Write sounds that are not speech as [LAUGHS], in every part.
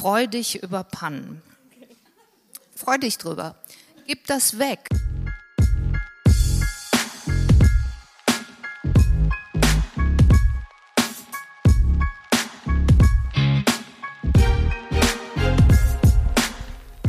Freu dich über Pannen. Freu dich drüber. Gib das weg.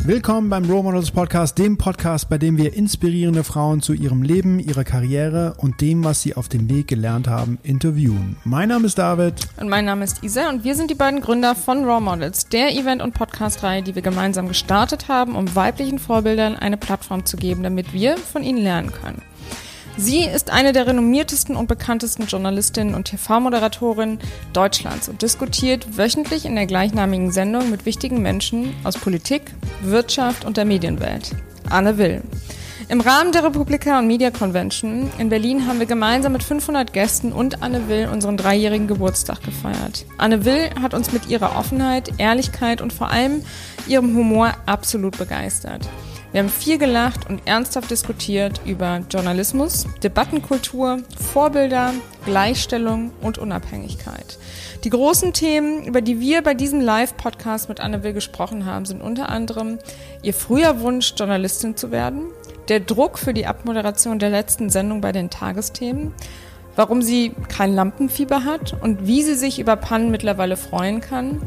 Willkommen beim Role Models Podcast, dem Podcast, bei dem wir inspirierende Frauen zu ihrem Leben, ihrer Karriere und dem, was sie auf dem Weg gelernt haben, interviewen. Mein Name ist David. Und mein Name ist Isa und wir sind die beiden Gründer von Role Models, der Event- und Podcast-Reihe, die wir gemeinsam gestartet haben, um weiblichen Vorbildern eine Plattform zu geben, damit wir von ihnen lernen können. Sie ist eine der renommiertesten und bekanntesten Journalistinnen und TV-Moderatorinnen Deutschlands und diskutiert wöchentlich in der gleichnamigen Sendung mit wichtigen Menschen aus Politik, Wirtschaft und der Medienwelt. Anne Will. Im Rahmen der Republika und Media Convention in Berlin haben wir gemeinsam mit 500 Gästen und Anne Will unseren dreijährigen Geburtstag gefeiert. Anne Will hat uns mit ihrer Offenheit, Ehrlichkeit und vor allem ihrem Humor absolut begeistert. Wir haben viel gelacht und ernsthaft diskutiert über Journalismus, Debattenkultur, Vorbilder, Gleichstellung und Unabhängigkeit. Die großen Themen, über die wir bei diesem Live-Podcast mit Anne Will gesprochen haben, sind unter anderem ihr früher Wunsch, Journalistin zu werden, der Druck für die Abmoderation der letzten Sendung bei den Tagesthemen, warum sie kein Lampenfieber hat und wie sie sich über Pannen mittlerweile freuen kann,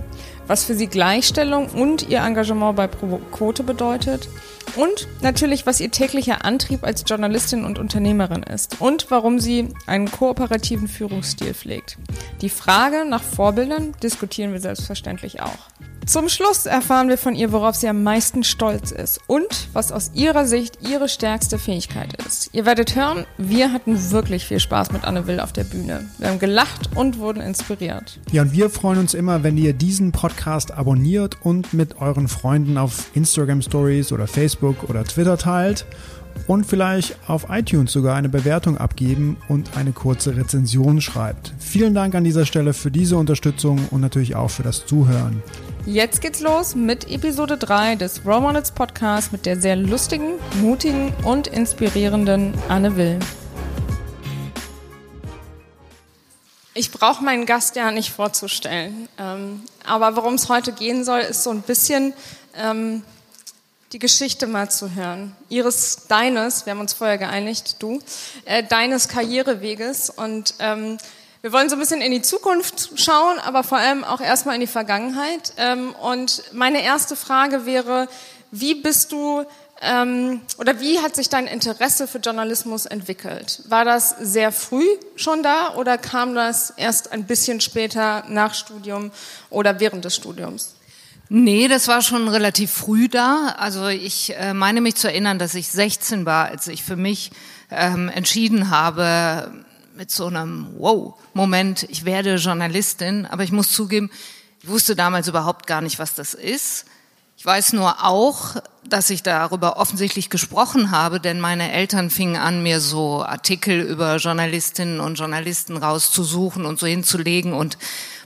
was für sie Gleichstellung und ihr Engagement bei Pro Quote bedeutet und natürlich, was ihr täglicher Antrieb als Journalistin und Unternehmerin ist und warum sie einen kooperativen Führungsstil pflegt. Die Frage nach Vorbildern diskutieren wir selbstverständlich auch. Zum Schluss erfahren wir von ihr, worauf sie am meisten stolz ist und was aus ihrer Sicht ihre stärkste Fähigkeit ist. Ihr werdet hören, wir hatten wirklich viel Spaß mit Anne Will auf der Bühne. Wir haben gelacht und wurden inspiriert. Ja, und wir freuen uns immer, wenn ihr diesen Podcast abonniert und mit euren Freunden auf Instagram Stories oder Facebook oder Twitter teilt und vielleicht auf iTunes sogar eine Bewertung abgeben und eine kurze Rezension schreibt. Vielen Dank an dieser Stelle für diese Unterstützung und natürlich auch für das Zuhören. Jetzt geht's los mit Episode 3 des Romanets Podcasts mit der sehr lustigen, mutigen und inspirierenden Anne Will. Ich brauche meinen Gast ja nicht vorzustellen. Ähm, aber worum es heute gehen soll, ist so ein bisschen ähm, die Geschichte mal zu hören. Ihres, deines, wir haben uns vorher geeinigt, du, äh, deines Karriereweges und ähm, wir wollen so ein bisschen in die Zukunft schauen, aber vor allem auch erstmal in die Vergangenheit. Ähm, und meine erste Frage wäre, wie bist du ähm, oder wie hat sich dein Interesse für Journalismus entwickelt? War das sehr früh schon da oder kam das erst ein bisschen später nach Studium oder während des Studiums? Nee, das war schon relativ früh da. Also ich äh, meine mich zu erinnern, dass ich 16 war, als ich für mich ähm, entschieden habe, mit so einem Wow-Moment, ich werde Journalistin, aber ich muss zugeben, ich wusste damals überhaupt gar nicht, was das ist. Ich weiß nur auch, dass ich darüber offensichtlich gesprochen habe, denn meine Eltern fingen an, mir so Artikel über Journalistinnen und Journalisten rauszusuchen und so hinzulegen und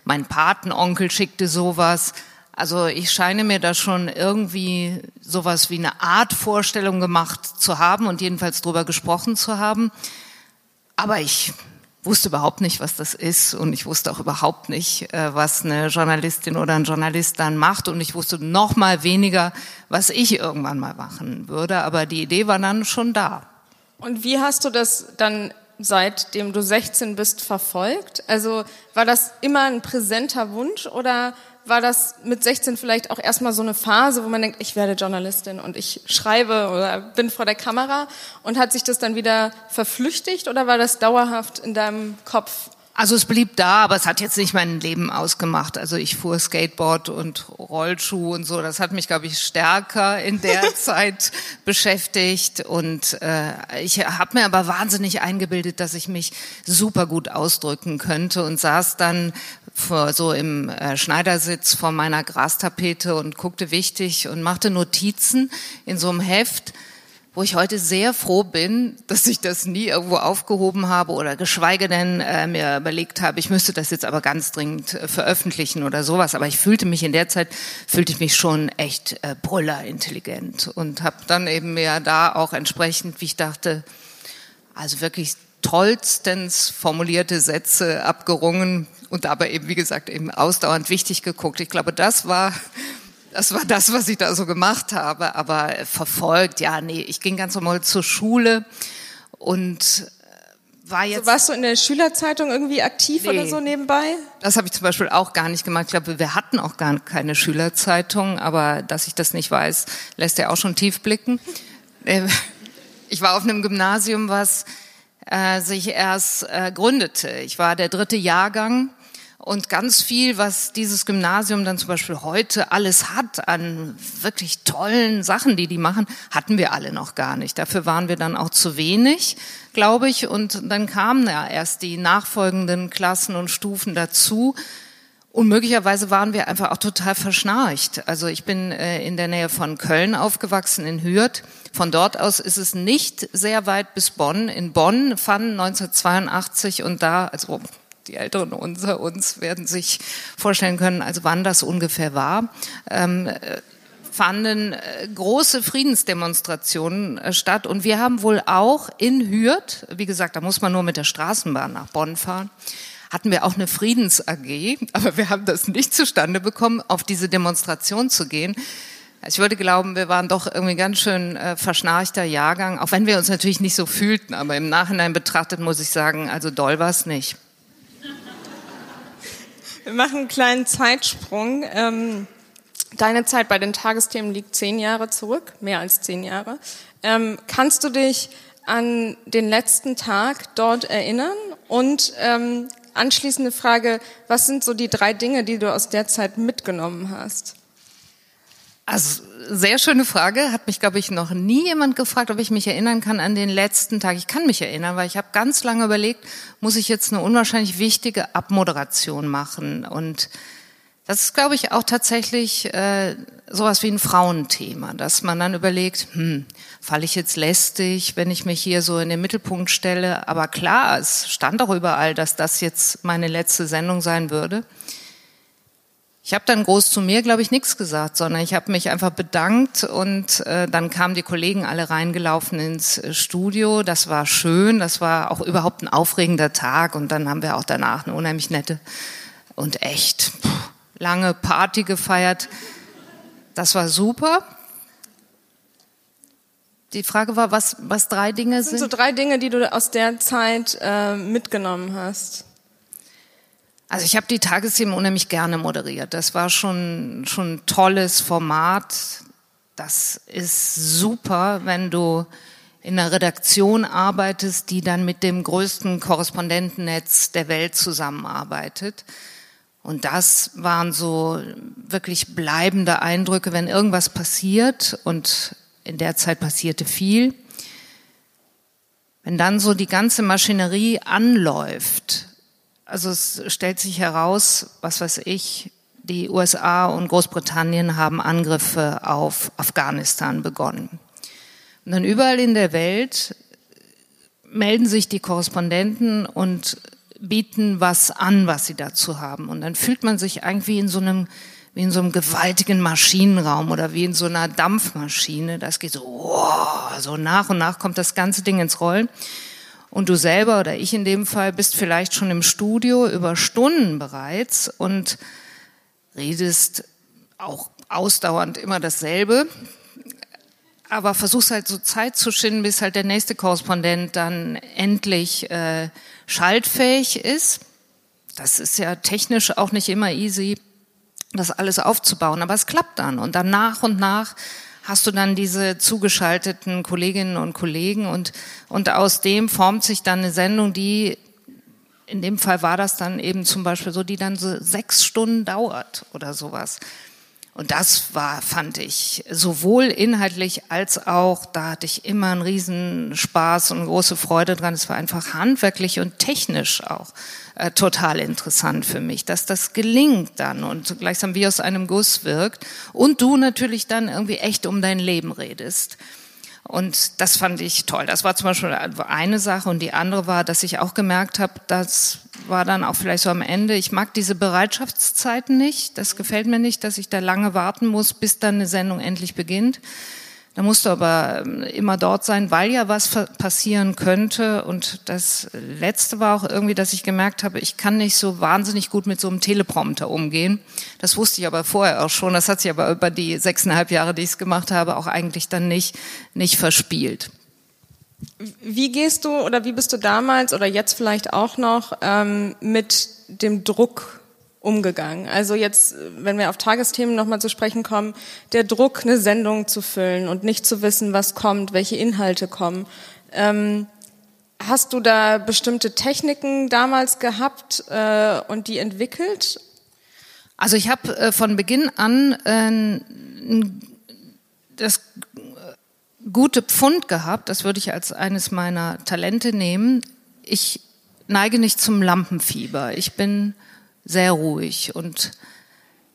mein Patenonkel schickte sowas. Also ich scheine mir da schon irgendwie sowas wie eine Art Vorstellung gemacht zu haben und jedenfalls drüber gesprochen zu haben. Aber ich wusste überhaupt nicht, was das ist und ich wusste auch überhaupt nicht, äh, was eine Journalistin oder ein Journalist dann macht und ich wusste noch mal weniger, was ich irgendwann mal machen würde. Aber die Idee war dann schon da. Und wie hast du das dann seitdem du 16 bist verfolgt? Also war das immer ein präsenter Wunsch oder war das mit 16 vielleicht auch erstmal so eine Phase, wo man denkt, ich werde Journalistin und ich schreibe oder bin vor der Kamera und hat sich das dann wieder verflüchtigt oder war das dauerhaft in deinem Kopf also es blieb da, aber es hat jetzt nicht mein Leben ausgemacht. Also ich fuhr Skateboard und Rollschuh und so. Das hat mich, glaube ich, stärker in der [LAUGHS] Zeit beschäftigt. Und äh, ich habe mir aber wahnsinnig eingebildet, dass ich mich super gut ausdrücken könnte und saß dann vor, so im äh, Schneidersitz vor meiner Grastapete und guckte wichtig und machte Notizen in so einem Heft wo ich heute sehr froh bin, dass ich das nie irgendwo aufgehoben habe oder geschweige denn äh, mir überlegt habe, ich müsste das jetzt aber ganz dringend äh, veröffentlichen oder sowas. Aber ich fühlte mich in der Zeit, fühlte ich mich schon echt äh, brüllerintelligent und habe dann eben mir da auch entsprechend, wie ich dachte, also wirklich tollstens formulierte Sätze abgerungen und dabei eben, wie gesagt, eben ausdauernd wichtig geguckt. Ich glaube, das war Das war das, was ich da so gemacht habe, aber verfolgt, ja, nee, ich ging ganz normal zur Schule und äh, war jetzt. Also warst du in der Schülerzeitung irgendwie aktiv nee, oder so nebenbei? Das habe ich zum Beispiel auch gar nicht gemacht. Ich glaube, wir hatten auch gar keine Schülerzeitung, aber dass ich das nicht weiß, lässt ja auch schon tief blicken. Äh, ich war auf einem Gymnasium, was äh, sich erst äh, gründete. Ich war der dritte Jahrgang und ganz viel, was dieses Gymnasium dann zum Beispiel heute alles hat an wirklich tollen Sachen, die die machen, hatten wir alle noch gar nicht. Dafür waren wir dann auch zu wenig, glaube ich. Und dann kamen ja erst die nachfolgenden Klassen und Stufen dazu. Und möglicherweise waren wir einfach auch total verschnarcht. Also ich bin äh, in der Nähe von Köln aufgewachsen, in Hürth. Von dort aus ist es nicht sehr weit bis Bonn. In Bonn fanden 1982 und da, also die Älteren unter uns werden sich vorstellen können, also wann das ungefähr war, ähm, äh, fanden äh, große Friedensdemonstrationen äh, statt. Und wir haben wohl auch in Hürth, wie gesagt, da muss man nur mit der Straßenbahn nach Bonn fahren, hatten wir auch eine Friedens AG, aber wir haben das nicht zustande bekommen, auf diese Demonstration zu gehen. Ich würde glauben, wir waren doch irgendwie ganz schön äh, verschnarchter Jahrgang, auch wenn wir uns natürlich nicht so fühlten, aber im Nachhinein betrachtet muss ich sagen, also doll war es nicht. Wir machen einen kleinen Zeitsprung. Ähm, deine Zeit bei den Tagesthemen liegt zehn Jahre zurück, mehr als zehn Jahre. Ähm, kannst du dich an den letzten Tag dort erinnern? Und ähm, anschließende Frage, was sind so die drei Dinge, die du aus der Zeit mitgenommen hast? Also sehr schöne Frage. Hat mich, glaube ich, noch nie jemand gefragt, ob ich mich erinnern kann an den letzten Tag. Ich kann mich erinnern, weil ich habe ganz lange überlegt, muss ich jetzt eine unwahrscheinlich wichtige Abmoderation machen. Und das ist, glaube ich, auch tatsächlich äh, sowas wie ein Frauenthema, dass man dann überlegt, hm, falle ich jetzt lästig, wenn ich mich hier so in den Mittelpunkt stelle. Aber klar, es stand auch überall, dass das jetzt meine letzte Sendung sein würde. Ich habe dann groß zu mir, glaube ich, nichts gesagt, sondern ich habe mich einfach bedankt und äh, dann kamen die Kollegen alle reingelaufen ins äh, Studio. Das war schön, das war auch überhaupt ein aufregender Tag und dann haben wir auch danach eine unheimlich nette und echt pff, lange Party gefeiert. Das war super. Die Frage war, was, was drei Dinge das sind. sind so drei Dinge, die du aus der Zeit äh, mitgenommen hast. Also ich habe die Tagesthemen unheimlich gerne moderiert. Das war schon schon ein tolles Format. Das ist super, wenn du in einer Redaktion arbeitest, die dann mit dem größten Korrespondentennetz der Welt zusammenarbeitet. Und das waren so wirklich bleibende Eindrücke, wenn irgendwas passiert und in der Zeit passierte viel. Wenn dann so die ganze Maschinerie anläuft also es stellt sich heraus, was weiß ich, die USA und Großbritannien haben Angriffe auf Afghanistan begonnen. Und dann überall in der Welt melden sich die Korrespondenten und bieten was an, was sie dazu haben. Und dann fühlt man sich irgendwie in so einem, wie in so einem gewaltigen Maschinenraum oder wie in so einer Dampfmaschine. Das geht so, wow, so nach und nach kommt das ganze Ding ins Rollen. Und du selber oder ich in dem Fall bist vielleicht schon im Studio über Stunden bereits und redest auch ausdauernd immer dasselbe, aber versuchst halt so Zeit zu schinden, bis halt der nächste Korrespondent dann endlich äh, schaltfähig ist. Das ist ja technisch auch nicht immer easy, das alles aufzubauen, aber es klappt dann. Und dann nach und nach hast du dann diese zugeschalteten Kolleginnen und Kollegen und, und aus dem formt sich dann eine Sendung, die in dem Fall war das dann eben zum Beispiel so, die dann so sechs Stunden dauert oder sowas. Und das war, fand ich, sowohl inhaltlich als auch, da hatte ich immer einen riesen Spaß und große Freude dran. Es war einfach handwerklich und technisch auch äh, total interessant für mich, dass das gelingt dann und gleichsam wie aus einem Guss wirkt und du natürlich dann irgendwie echt um dein Leben redest. Und das fand ich toll. Das war zum Beispiel eine Sache. Und die andere war, dass ich auch gemerkt habe, das war dann auch vielleicht so am Ende, ich mag diese Bereitschaftszeiten nicht. Das gefällt mir nicht, dass ich da lange warten muss, bis dann eine Sendung endlich beginnt. Da musst du aber ähm, immer dort sein, weil ja was passieren könnte. Und das Letzte war auch irgendwie, dass ich gemerkt habe, ich kann nicht so wahnsinnig gut mit so einem Teleprompter umgehen. Das wusste ich aber vorher auch schon. Das hat sich aber über die sechseinhalb Jahre, die ich es gemacht habe, auch eigentlich dann nicht, nicht verspielt. Wie gehst du oder wie bist du damals oder jetzt vielleicht auch noch ähm, mit dem Druck umgegangen? Also jetzt, wenn wir auf Tagesthemen nochmal zu sprechen kommen, der Druck, eine Sendung zu füllen und nicht zu wissen, was kommt, welche Inhalte kommen. Ähm, hast du da bestimmte Techniken damals gehabt äh, und die entwickelt? Also ich habe äh, von Beginn an äh, das gute Pfund gehabt, das würde ich als eines meiner Talente nehmen. Ich neige nicht zum Lampenfieber. Ich bin sehr ruhig. Und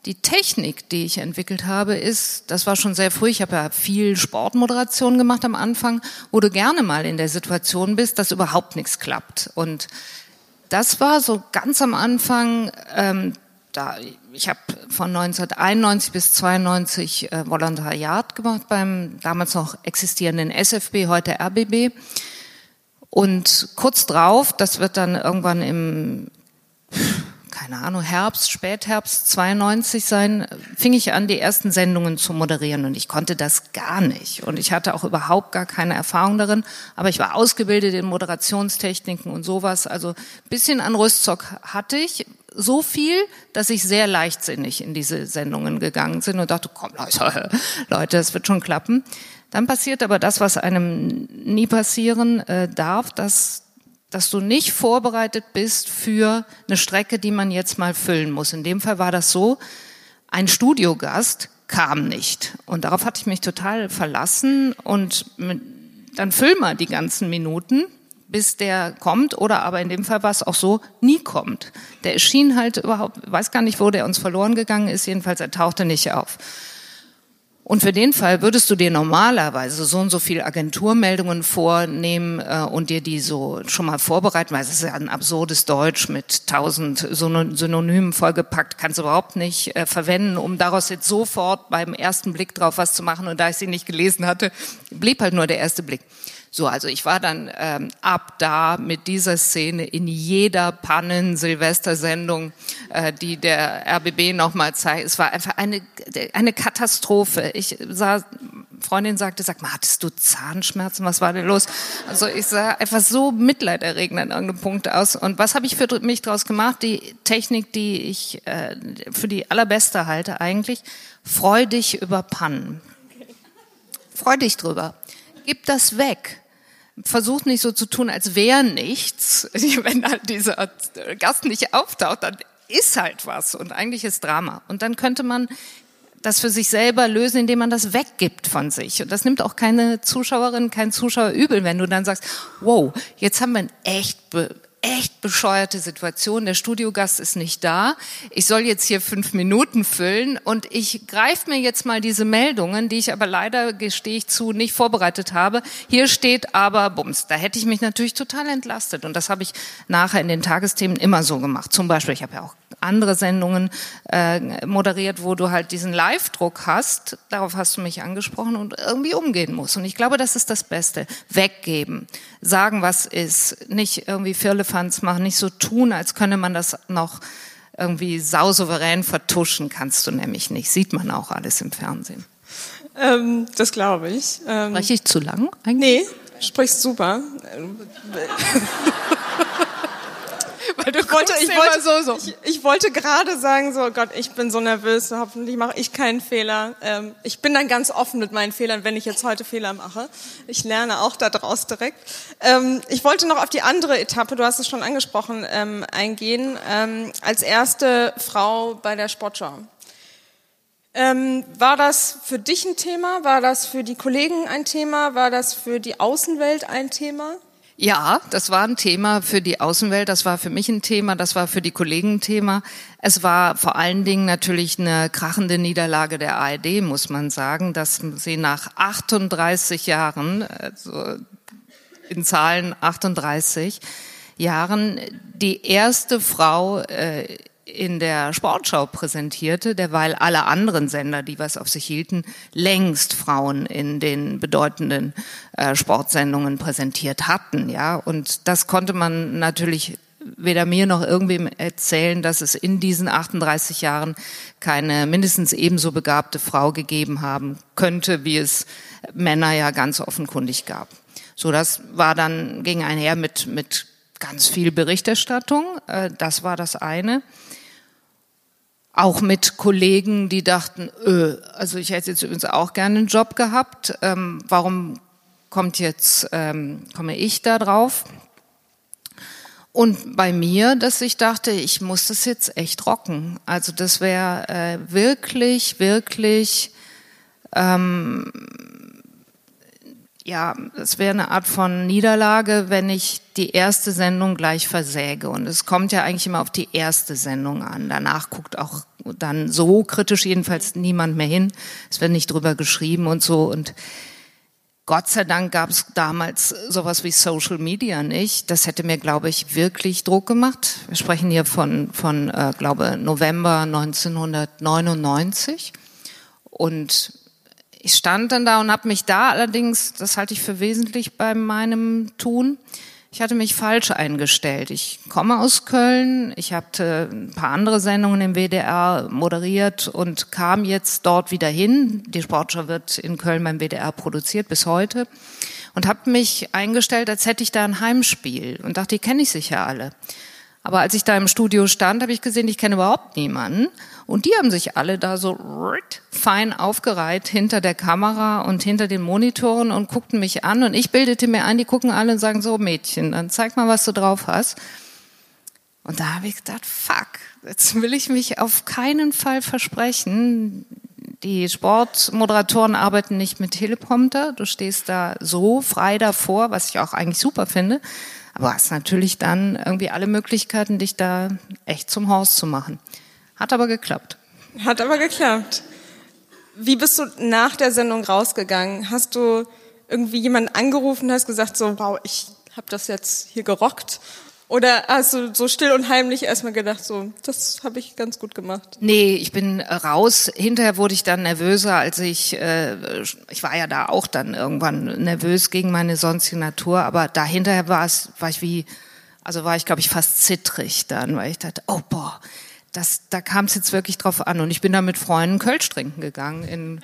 die Technik, die ich entwickelt habe, ist, das war schon sehr früh, ich habe ja viel Sportmoderation gemacht am Anfang, wo du gerne mal in der Situation bist, dass überhaupt nichts klappt. Und das war so ganz am Anfang, ähm, da, ich habe von 1991 bis 92 äh, Volontariat gemacht beim damals noch existierenden SFB, heute RBB. Und kurz drauf, das wird dann irgendwann im keine Ahnung, Herbst, Spätherbst 92 sein, fing ich an, die ersten Sendungen zu moderieren und ich konnte das gar nicht und ich hatte auch überhaupt gar keine Erfahrung darin, aber ich war ausgebildet in Moderationstechniken und sowas, also bisschen an Rüstzock hatte ich, so viel, dass ich sehr leichtsinnig in diese Sendungen gegangen bin und dachte, komm Leute, [LAUGHS] Leute, es wird schon klappen. Dann passiert aber das, was einem nie passieren äh, darf, dass dass du nicht vorbereitet bist für eine Strecke, die man jetzt mal füllen muss. In dem Fall war das so, ein Studiogast kam nicht. Und darauf hatte ich mich total verlassen und mit, dann füll mal die ganzen Minuten, bis der kommt oder aber in dem Fall war es auch so, nie kommt. Der erschien halt überhaupt, weiß gar nicht, wo der uns verloren gegangen ist, jedenfalls er tauchte nicht auf. Und für den Fall würdest du dir normalerweise so und so viel Agenturmeldungen vornehmen äh, und dir die so schon mal vorbereiten, weil es ist ja ein absurdes Deutsch mit tausend Synonymen vollgepackt, kannst du überhaupt nicht äh, verwenden, um daraus jetzt sofort beim ersten Blick drauf was zu machen. Und da ich sie nicht gelesen hatte, blieb halt nur der erste Blick. So, also ich war dann ähm, ab da mit dieser Szene in jeder Pannen-Silvestersendung, äh, die der RBB nochmal zeigt. Es war einfach eine, eine Katastrophe. Ich sah, Freundin sagte, sag mal, hattest du Zahnschmerzen? Was war denn los? Also ich sah einfach so mitleiderregend an irgendeinem Punkt aus. Und was habe ich für mich daraus gemacht? Die Technik, die ich äh, für die allerbeste halte eigentlich, freu dich über Pannen. Freu dich drüber. Gib das weg versucht nicht so zu tun, als wäre nichts. [LAUGHS] Wenn halt dieser Gast nicht auftaucht, dann ist halt was und eigentlich ist Drama. Und dann könnte man das für sich selber lösen, indem man das weggibt von sich. Und das nimmt auch keine Zuschauerin, kein Zuschauer übel, wenn du dann sagst, wow, jetzt haben wir ein echt echt bescheuerte Situation. Der Studiogast ist nicht da. Ich soll jetzt hier fünf Minuten füllen und ich greife mir jetzt mal diese Meldungen, die ich aber leider, gestehe ich zu, nicht vorbereitet habe. Hier steht aber Bums. Da hätte ich mich natürlich total entlastet und das habe ich nachher in den Tagesthemen immer so gemacht. Zum Beispiel, ich habe ja auch andere Sendungen äh, moderiert, wo du halt diesen Live-Druck hast. Darauf hast du mich angesprochen und irgendwie umgehen musst. Und ich glaube, das ist das Beste. Weggeben, sagen, was ist, nicht irgendwie Firlefanz machen, nicht so tun, als könne man das noch irgendwie sausouverän vertuschen, kannst du nämlich nicht. Sieht man auch alles im Fernsehen. Ähm, das glaube ich. Ähm, Spreche ich zu lang eigentlich? Nee, sprichst super. [LAUGHS] [LAUGHS] Weil du ich wollte, ich wollte, so, so. Ich, ich, wollte gerade sagen, so Gott, ich bin so nervös, hoffentlich mache ich keinen Fehler. Ähm, ich bin dann ganz offen mit meinen Fehlern, wenn ich jetzt heute Fehler mache. Ich lerne auch daraus direkt. Ähm, ich wollte noch auf die andere Etappe, du hast es schon angesprochen, ähm, eingehen. Ähm, als erste Frau bei der Sportschau. Ähm, war das für dich ein Thema? War das für die Kollegen ein Thema? War das für die Außenwelt ein Thema? Ja, das war ein Thema für die Außenwelt, das war für mich ein Thema, das war für die Kollegen ein Thema. Es war vor allen Dingen natürlich eine krachende Niederlage der ARD, muss man sagen, dass sie nach 38 Jahren, also in Zahlen 38 Jahren, die erste Frau äh, in der Sportschau präsentierte, derweil alle anderen Sender, die was auf sich hielten, längst Frauen in den bedeutenden äh, Sportsendungen präsentiert hatten, ja. Und das konnte man natürlich weder mir noch irgendwem erzählen, dass es in diesen 38 Jahren keine mindestens ebenso begabte Frau gegeben haben könnte, wie es Männer ja ganz offenkundig gab. So, das war dann, ging einher mit, mit ganz viel Berichterstattung. Äh, das war das eine. Auch mit Kollegen, die dachten, öh, also ich hätte jetzt übrigens auch gerne einen Job gehabt. Ähm, warum kommt jetzt, ähm, komme ich da drauf? Und bei mir, dass ich dachte, ich muss das jetzt echt rocken. Also das wäre äh, wirklich, wirklich, ähm, ja, es wäre eine Art von Niederlage, wenn ich die erste Sendung gleich versäge. Und es kommt ja eigentlich immer auf die erste Sendung an. Danach guckt auch dann so kritisch jedenfalls niemand mehr hin. Es wird nicht drüber geschrieben und so. Und Gott sei Dank gab es damals sowas wie Social Media nicht. Das hätte mir, glaube ich, wirklich Druck gemacht. Wir sprechen hier von, von äh, glaube November 1999. Und ich stand dann da und habe mich da allerdings, das halte ich für wesentlich bei meinem Tun, ich hatte mich falsch eingestellt. Ich komme aus Köln, ich hatte ein paar andere Sendungen im WDR moderiert und kam jetzt dort wieder hin. Die Sportschau wird in Köln beim WDR produziert bis heute und habe mich eingestellt, als hätte ich da ein Heimspiel und dachte, die kenne ich sicher alle. Aber als ich da im Studio stand, habe ich gesehen, ich kenne überhaupt niemanden. Und die haben sich alle da so fein aufgereiht hinter der Kamera und hinter den Monitoren und guckten mich an. Und ich bildete mir ein, die gucken alle und sagen so, Mädchen, dann zeig mal, was du drauf hast. Und da habe ich gedacht, fuck, jetzt will ich mich auf keinen Fall versprechen. Die Sportmoderatoren arbeiten nicht mit Teleprompter. Du stehst da so frei davor, was ich auch eigentlich super finde. Aber hast natürlich dann irgendwie alle Möglichkeiten, dich da echt zum Horst zu machen. Hat aber geklappt. Hat aber geklappt. Wie bist du nach der Sendung rausgegangen? Hast du irgendwie jemanden angerufen, hast gesagt so, wow, ich habe das jetzt hier gerockt? Oder hast du so still und heimlich erstmal gedacht, so, das habe ich ganz gut gemacht? Nee, ich bin raus. Hinterher wurde ich dann nervöser, als ich, äh, ich war ja da auch dann irgendwann nervös gegen meine sonstige Natur, aber da hinterher war es, war ich wie, also war ich, glaube ich, fast zittrig dann, weil ich dachte, oh boah, das, da kam es jetzt wirklich drauf an. Und ich bin da mit Freunden Kölsch trinken gegangen in,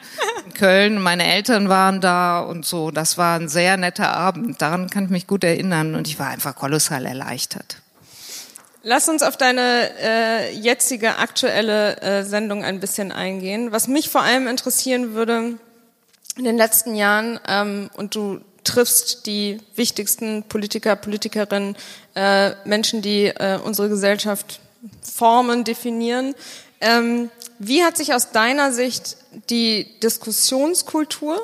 in Köln. Meine Eltern waren da und so. Das war ein sehr netter Abend. Daran kann ich mich gut erinnern. Und ich war einfach kolossal erleichtert. Lass uns auf deine äh, jetzige aktuelle äh, Sendung ein bisschen eingehen. Was mich vor allem interessieren würde, in den letzten Jahren, ähm, und du triffst die wichtigsten Politiker, Politikerinnen, äh, Menschen, die äh, unsere Gesellschaft Formen definieren. Ähm, wie hat sich aus deiner Sicht die Diskussionskultur,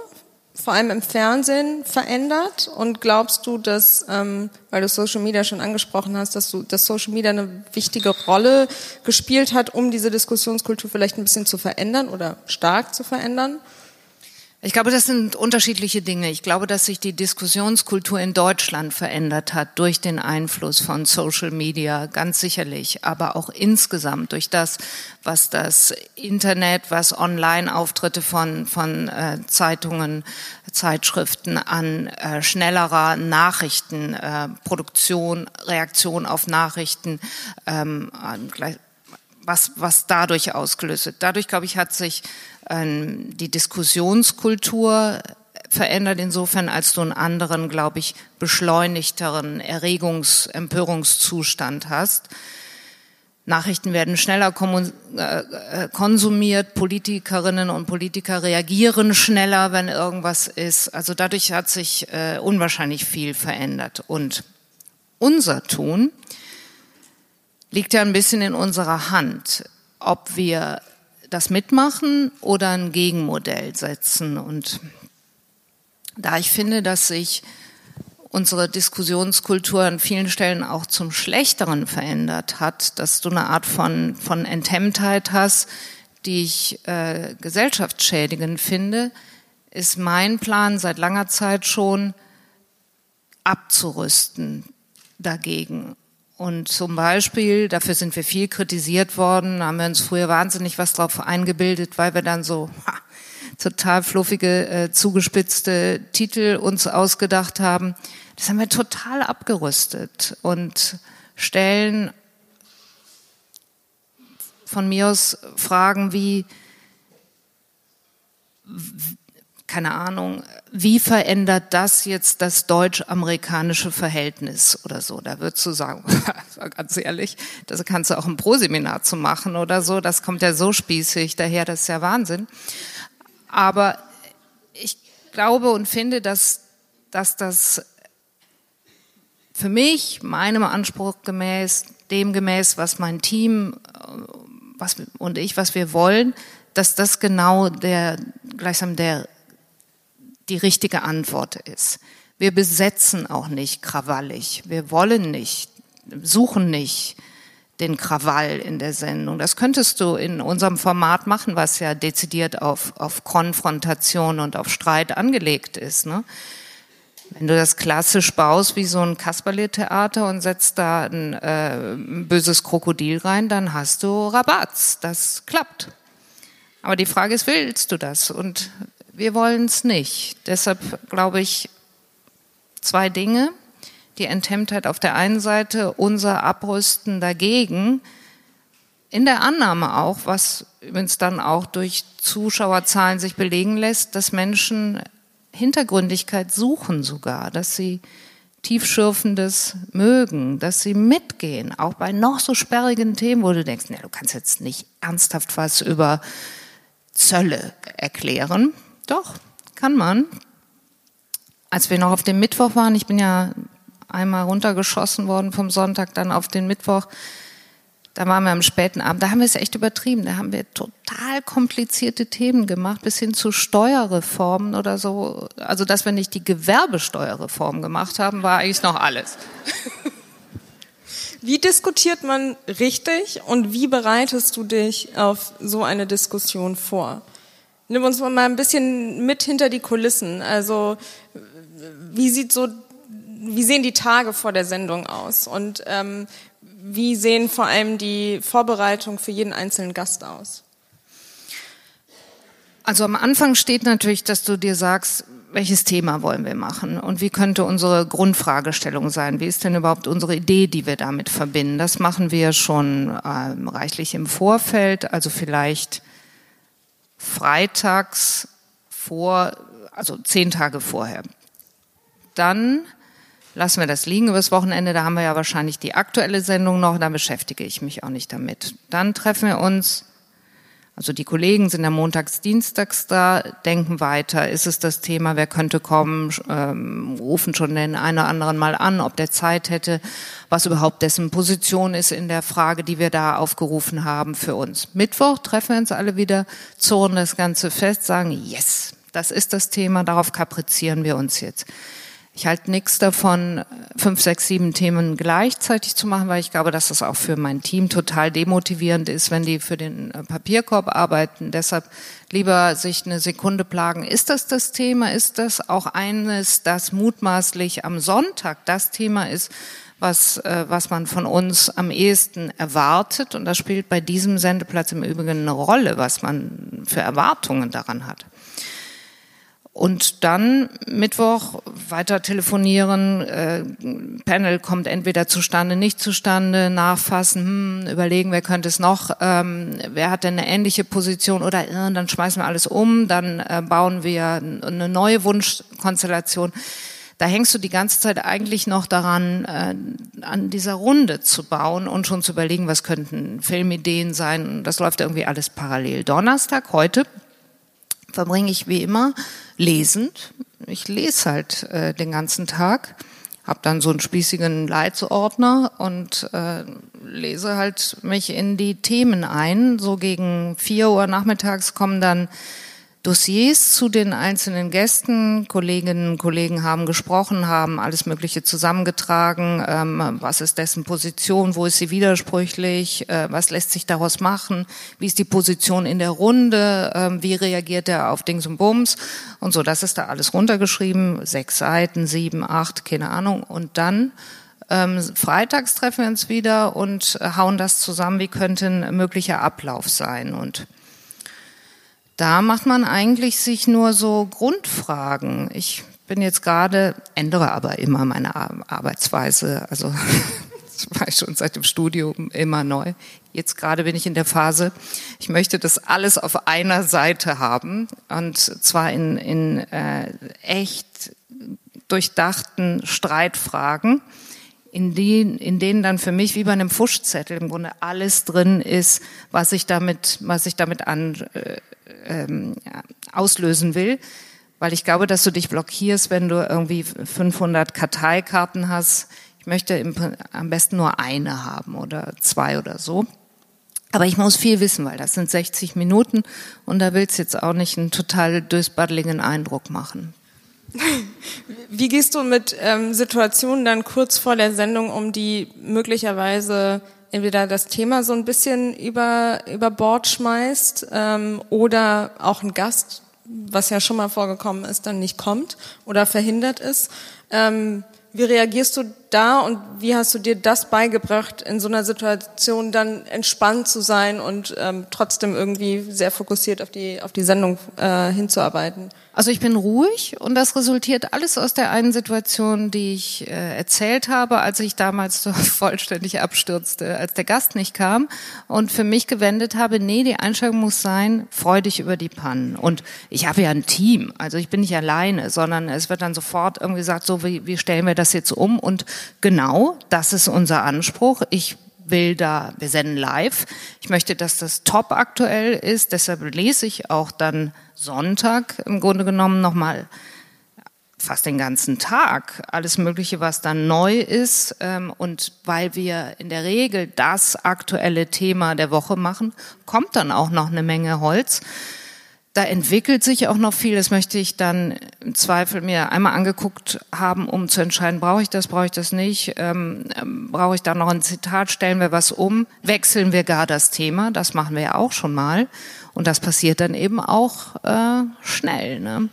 vor allem im Fernsehen, verändert? Und glaubst du, dass, ähm, weil du Social Media schon angesprochen hast, dass, du, dass Social Media eine wichtige Rolle gespielt hat, um diese Diskussionskultur vielleicht ein bisschen zu verändern oder stark zu verändern? Ich glaube, das sind unterschiedliche Dinge. Ich glaube, dass sich die Diskussionskultur in Deutschland verändert hat durch den Einfluss von Social Media, ganz sicherlich, aber auch insgesamt durch das, was das Internet, was Online-Auftritte von, von äh, Zeitungen, Zeitschriften an äh, schnellerer Nachrichtenproduktion, äh, Reaktion auf Nachrichten, ähm, was, was dadurch ausgelöst wird. Dadurch, glaube ich, hat sich ähm, die Diskussionskultur verändert insofern, als du einen anderen, glaube ich, beschleunigteren Erregungs-, Empörungszustand hast. Nachrichten werden schneller äh, äh, konsumiert, Politikerinnen und Politiker reagieren schneller, wenn irgendwas ist. Also dadurch hat sich äh, unwahrscheinlich viel verändert. Und unser Tun liegt ja ein bisschen in unserer Hand, ob wir das mitmachen oder ein Gegenmodell setzen. Und da ich finde, dass sich unsere Diskussionskultur an vielen Stellen auch zum Schlechteren verändert hat, dass du eine Art von, von Enthemmtheit hast, die ich äh, gesellschaftsschädigend finde, ist mein Plan seit langer Zeit schon abzurüsten dagegen Und zum Beispiel, dafür sind wir viel kritisiert worden, haben wir uns früher wahnsinnig was drauf eingebildet, weil wir dann so ha, total fluffige, äh, zugespitzte Titel uns ausgedacht haben. Das haben wir total abgerüstet und stellen von mir aus Fragen wie, keine Ahnung, wie verändert das jetzt das deutsch-amerikanische Verhältnis oder so? Da würdest du sagen, [LAUGHS] ganz ehrlich, das kannst du auch im Proseminar zu machen oder so. Das kommt ja so spießig daher, das ist ja Wahnsinn. Aber ich glaube und finde, dass, dass das für mich, meinem Anspruch gemäß, dem gemäß, was mein Team was, und ich, was wir wollen, dass das genau der, gleichsam der, die richtige Antwort ist. Wir besetzen auch nicht krawallig. Wir wollen nicht, suchen nicht den Krawall in der Sendung. Das könntest du in unserem Format machen, was ja dezidiert auf, auf Konfrontation und auf Streit angelegt ist. Ne? Wenn du das klassisch baust wie so ein Kasperle-Theater und setzt da ein äh, böses Krokodil rein, dann hast du Rabatz. Das klappt. Aber die Frage ist, willst du das? Und wir wollen es nicht. Deshalb glaube ich zwei Dinge. Die Enthemmtheit auf der einen Seite, unser Abrüsten dagegen, in der Annahme auch, was übrigens dann auch durch Zuschauerzahlen sich belegen lässt, dass Menschen Hintergründigkeit suchen sogar, dass sie tiefschürfendes mögen, dass sie mitgehen, auch bei noch so sperrigen Themen, wo du denkst, nee, du kannst jetzt nicht ernsthaft was über Zölle erklären. Doch, kann man. Als wir noch auf dem Mittwoch waren, ich bin ja einmal runtergeschossen worden vom Sonntag, dann auf den Mittwoch, da waren wir am späten Abend, da haben wir es echt übertrieben. Da haben wir total komplizierte Themen gemacht, bis hin zu Steuerreformen oder so. Also, dass wir nicht die Gewerbesteuerreform gemacht haben, war eigentlich noch alles. [LAUGHS] Wie diskutiert man richtig und wie bereitest du dich auf so eine Diskussion vor? Nimm uns mal ein bisschen mit hinter die Kulissen. Also, wie sieht so, wie sehen die Tage vor der Sendung aus? Und ähm, wie sehen vor allem die Vorbereitungen für jeden einzelnen Gast aus? Also am Anfang steht natürlich, dass du dir sagst, welches Thema wollen wir machen und wie könnte unsere Grundfragestellung sein? Wie ist denn überhaupt unsere Idee, die wir damit verbinden? Das machen wir schon ähm, reichlich im Vorfeld, also vielleicht freitags vor, also zehn Tage vorher. Dann lassen wir das liegen übers Wochenende, da haben wir ja wahrscheinlich die aktuelle Sendung noch, da beschäftige ich mich auch nicht damit. Dann treffen wir uns, also die Kollegen sind ja montags, dienstags da, denken weiter, ist es das Thema, wer könnte kommen, ähm, rufen schon den einen oder anderen mal an, ob der Zeit hätte, was überhaupt dessen Position ist in der Frage, die wir da aufgerufen haben für uns. Mittwoch treffen wir uns alle wieder, zurren das Ganze fest, sagen, yes, das ist das Thema, darauf kaprizieren wir uns jetzt. Ich halte nichts davon, fünf, sechs, sieben Themen gleichzeitig zu machen, weil ich glaube, dass das auch für mein Team total demotivierend ist, wenn die für den äh, Papierkorb arbeiten. Deshalb lieber sich eine Sekunde plagen. Ist das das Thema? Ist das auch eines, das mutmaßlich am Sonntag das Thema ist, was, äh, was man von uns am ehesten erwartet? Und das spielt bei diesem Sendeplatz im Übrigen eine Rolle, was man für Erwartungen daran hat. Und dann Mittwoch weiter telefonieren, äh, Panel kommt entweder zustande, nicht zustande, nachfassen, hm, überlegen, wer könnte es noch, ähm, wer hat denn eine ähnliche Position oder äh, dann schmeißen wir alles um, dann äh, bauen wir eine neue Wunschkonstellation. Da hängst du die ganze Zeit eigentlich noch daran, äh, an dieser Runde zu bauen und schon zu überlegen, was könnten Filmideen sein. Das läuft irgendwie alles parallel. Donnerstag, heute, verbringe ich wie immer lesend. Ich lese halt äh, den ganzen Tag, habe dann so einen spießigen Leitsordner und äh, lese halt mich in die Themen ein. So gegen vier Uhr nachmittags kommen dann Dossiers zu den einzelnen Gästen. Kolleginnen und Kollegen haben gesprochen, haben alles Mögliche zusammengetragen. Ähm, was ist dessen Position? Wo ist sie widersprüchlich? Äh, was lässt sich daraus machen? Wie ist die Position in der Runde? Ähm, wie reagiert er auf Dings und Bums? Und so, das ist da alles runtergeschrieben. Sechs Seiten, sieben, acht, keine Ahnung. Und dann Ähm, freitags treffen wir uns wieder und hauen das zusammen, wie könnte ein möglicher Ablauf sein. Und da macht man eigentlich sich nur so Grundfragen. Ich bin jetzt gerade, ändere aber immer meine Arbeitsweise. Also [LAUGHS] das war ich schon seit dem Studium immer neu. Jetzt gerade bin ich in der Phase, ich möchte das alles auf einer Seite haben und zwar in, in äh, echt durchdachten Streitfragen, in denen, in denen dann für mich wie bei einem Fuschzettel im Grunde alles drin ist, was ich damit, was ich damit an, äh, ähm, auslösen will weil ich glaube, dass du dich blockierst, wenn du irgendwie 500 Karteikarten hast. Ich möchte im, am besten nur eine haben oder zwei oder so. Aber ich muss viel wissen, weil das sind 60 Minuten und da willst du jetzt auch nicht einen total durchbaddeligen Eindruck machen. [LAUGHS] Wie gehst du mit ähm, Situationen dann kurz vor der Sendung um, die möglicherweise entweder das Thema so ein bisschen über, über Bord schmeißt ähm, oder auch ein Gast was ja schon mal vorgekommen ist, dann nicht kommt oder verhindert ist. Ähm, wie reagierst du da und wie hast du dir das beigebracht, in so einer Situation dann entspannt zu sein und ähm, trotzdem irgendwie sehr fokussiert auf die, auf die Sendung äh, hinzuarbeiten? Also ich bin ruhig und das resultiert alles aus der einen Situation, die ich äh, erzählt habe, als ich damals so [LAUGHS] vollständig abstürzte, als der Gast nicht kam und für mich gewendet habe, nee, die Einstellung muss sein, freu dich über die Pannen. Und ich habe ja ein Team, also ich bin nicht alleine, sondern es wird dann sofort irgendwie gesagt, so wie, wie stellen wir das jetzt um? Und genau, das ist unser Anspruch. Ich will da, wir senden live. Ich möchte, dass das top aktuell ist. Deshalb lese ich auch dann Sonntag im Grunde genommen nochmal fast den ganzen Tag alles Mögliche, was dann neu ist. Ähm, und weil wir in der Regel das aktuelle Thema der Woche machen, kommt dann auch noch eine Menge Holz da entwickelt sich auch noch viel. Das möchte ich dann im Zweifel mir einmal angeguckt haben, um zu entscheiden, brauche ich das, brauche ich das nicht, ähm, ähm, brauche ich da noch ein Zitat, stellen wir was um, wechseln wir gar das Thema, das machen wir ja auch schon mal. Und das passiert dann eben auch äh, schnell. Ne?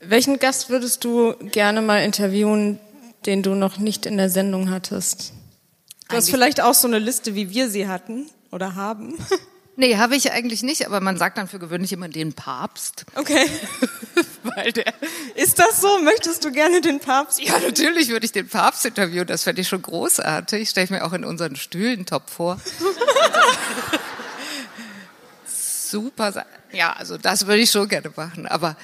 Welchen Gast würdest du gerne mal interviewen, den du noch nicht in der Sendung hattest? Du hast vielleicht auch so eine Liste, wie wir sie hatten oder haben. [LAUGHS] Nee, habe ich eigentlich nicht, aber man sagt dann für gewöhnlich immer den Papst. Okay. [LAUGHS] Weil der Ist das so? Möchtest du gerne den Papst? Ja, natürlich würde ich den Papst interviewen. Das fände ich schon großartig. Stelle ich mir auch in unseren Stühlen top vor. [LAUGHS] Super. Ja, also das würde ich schon gerne machen. Aber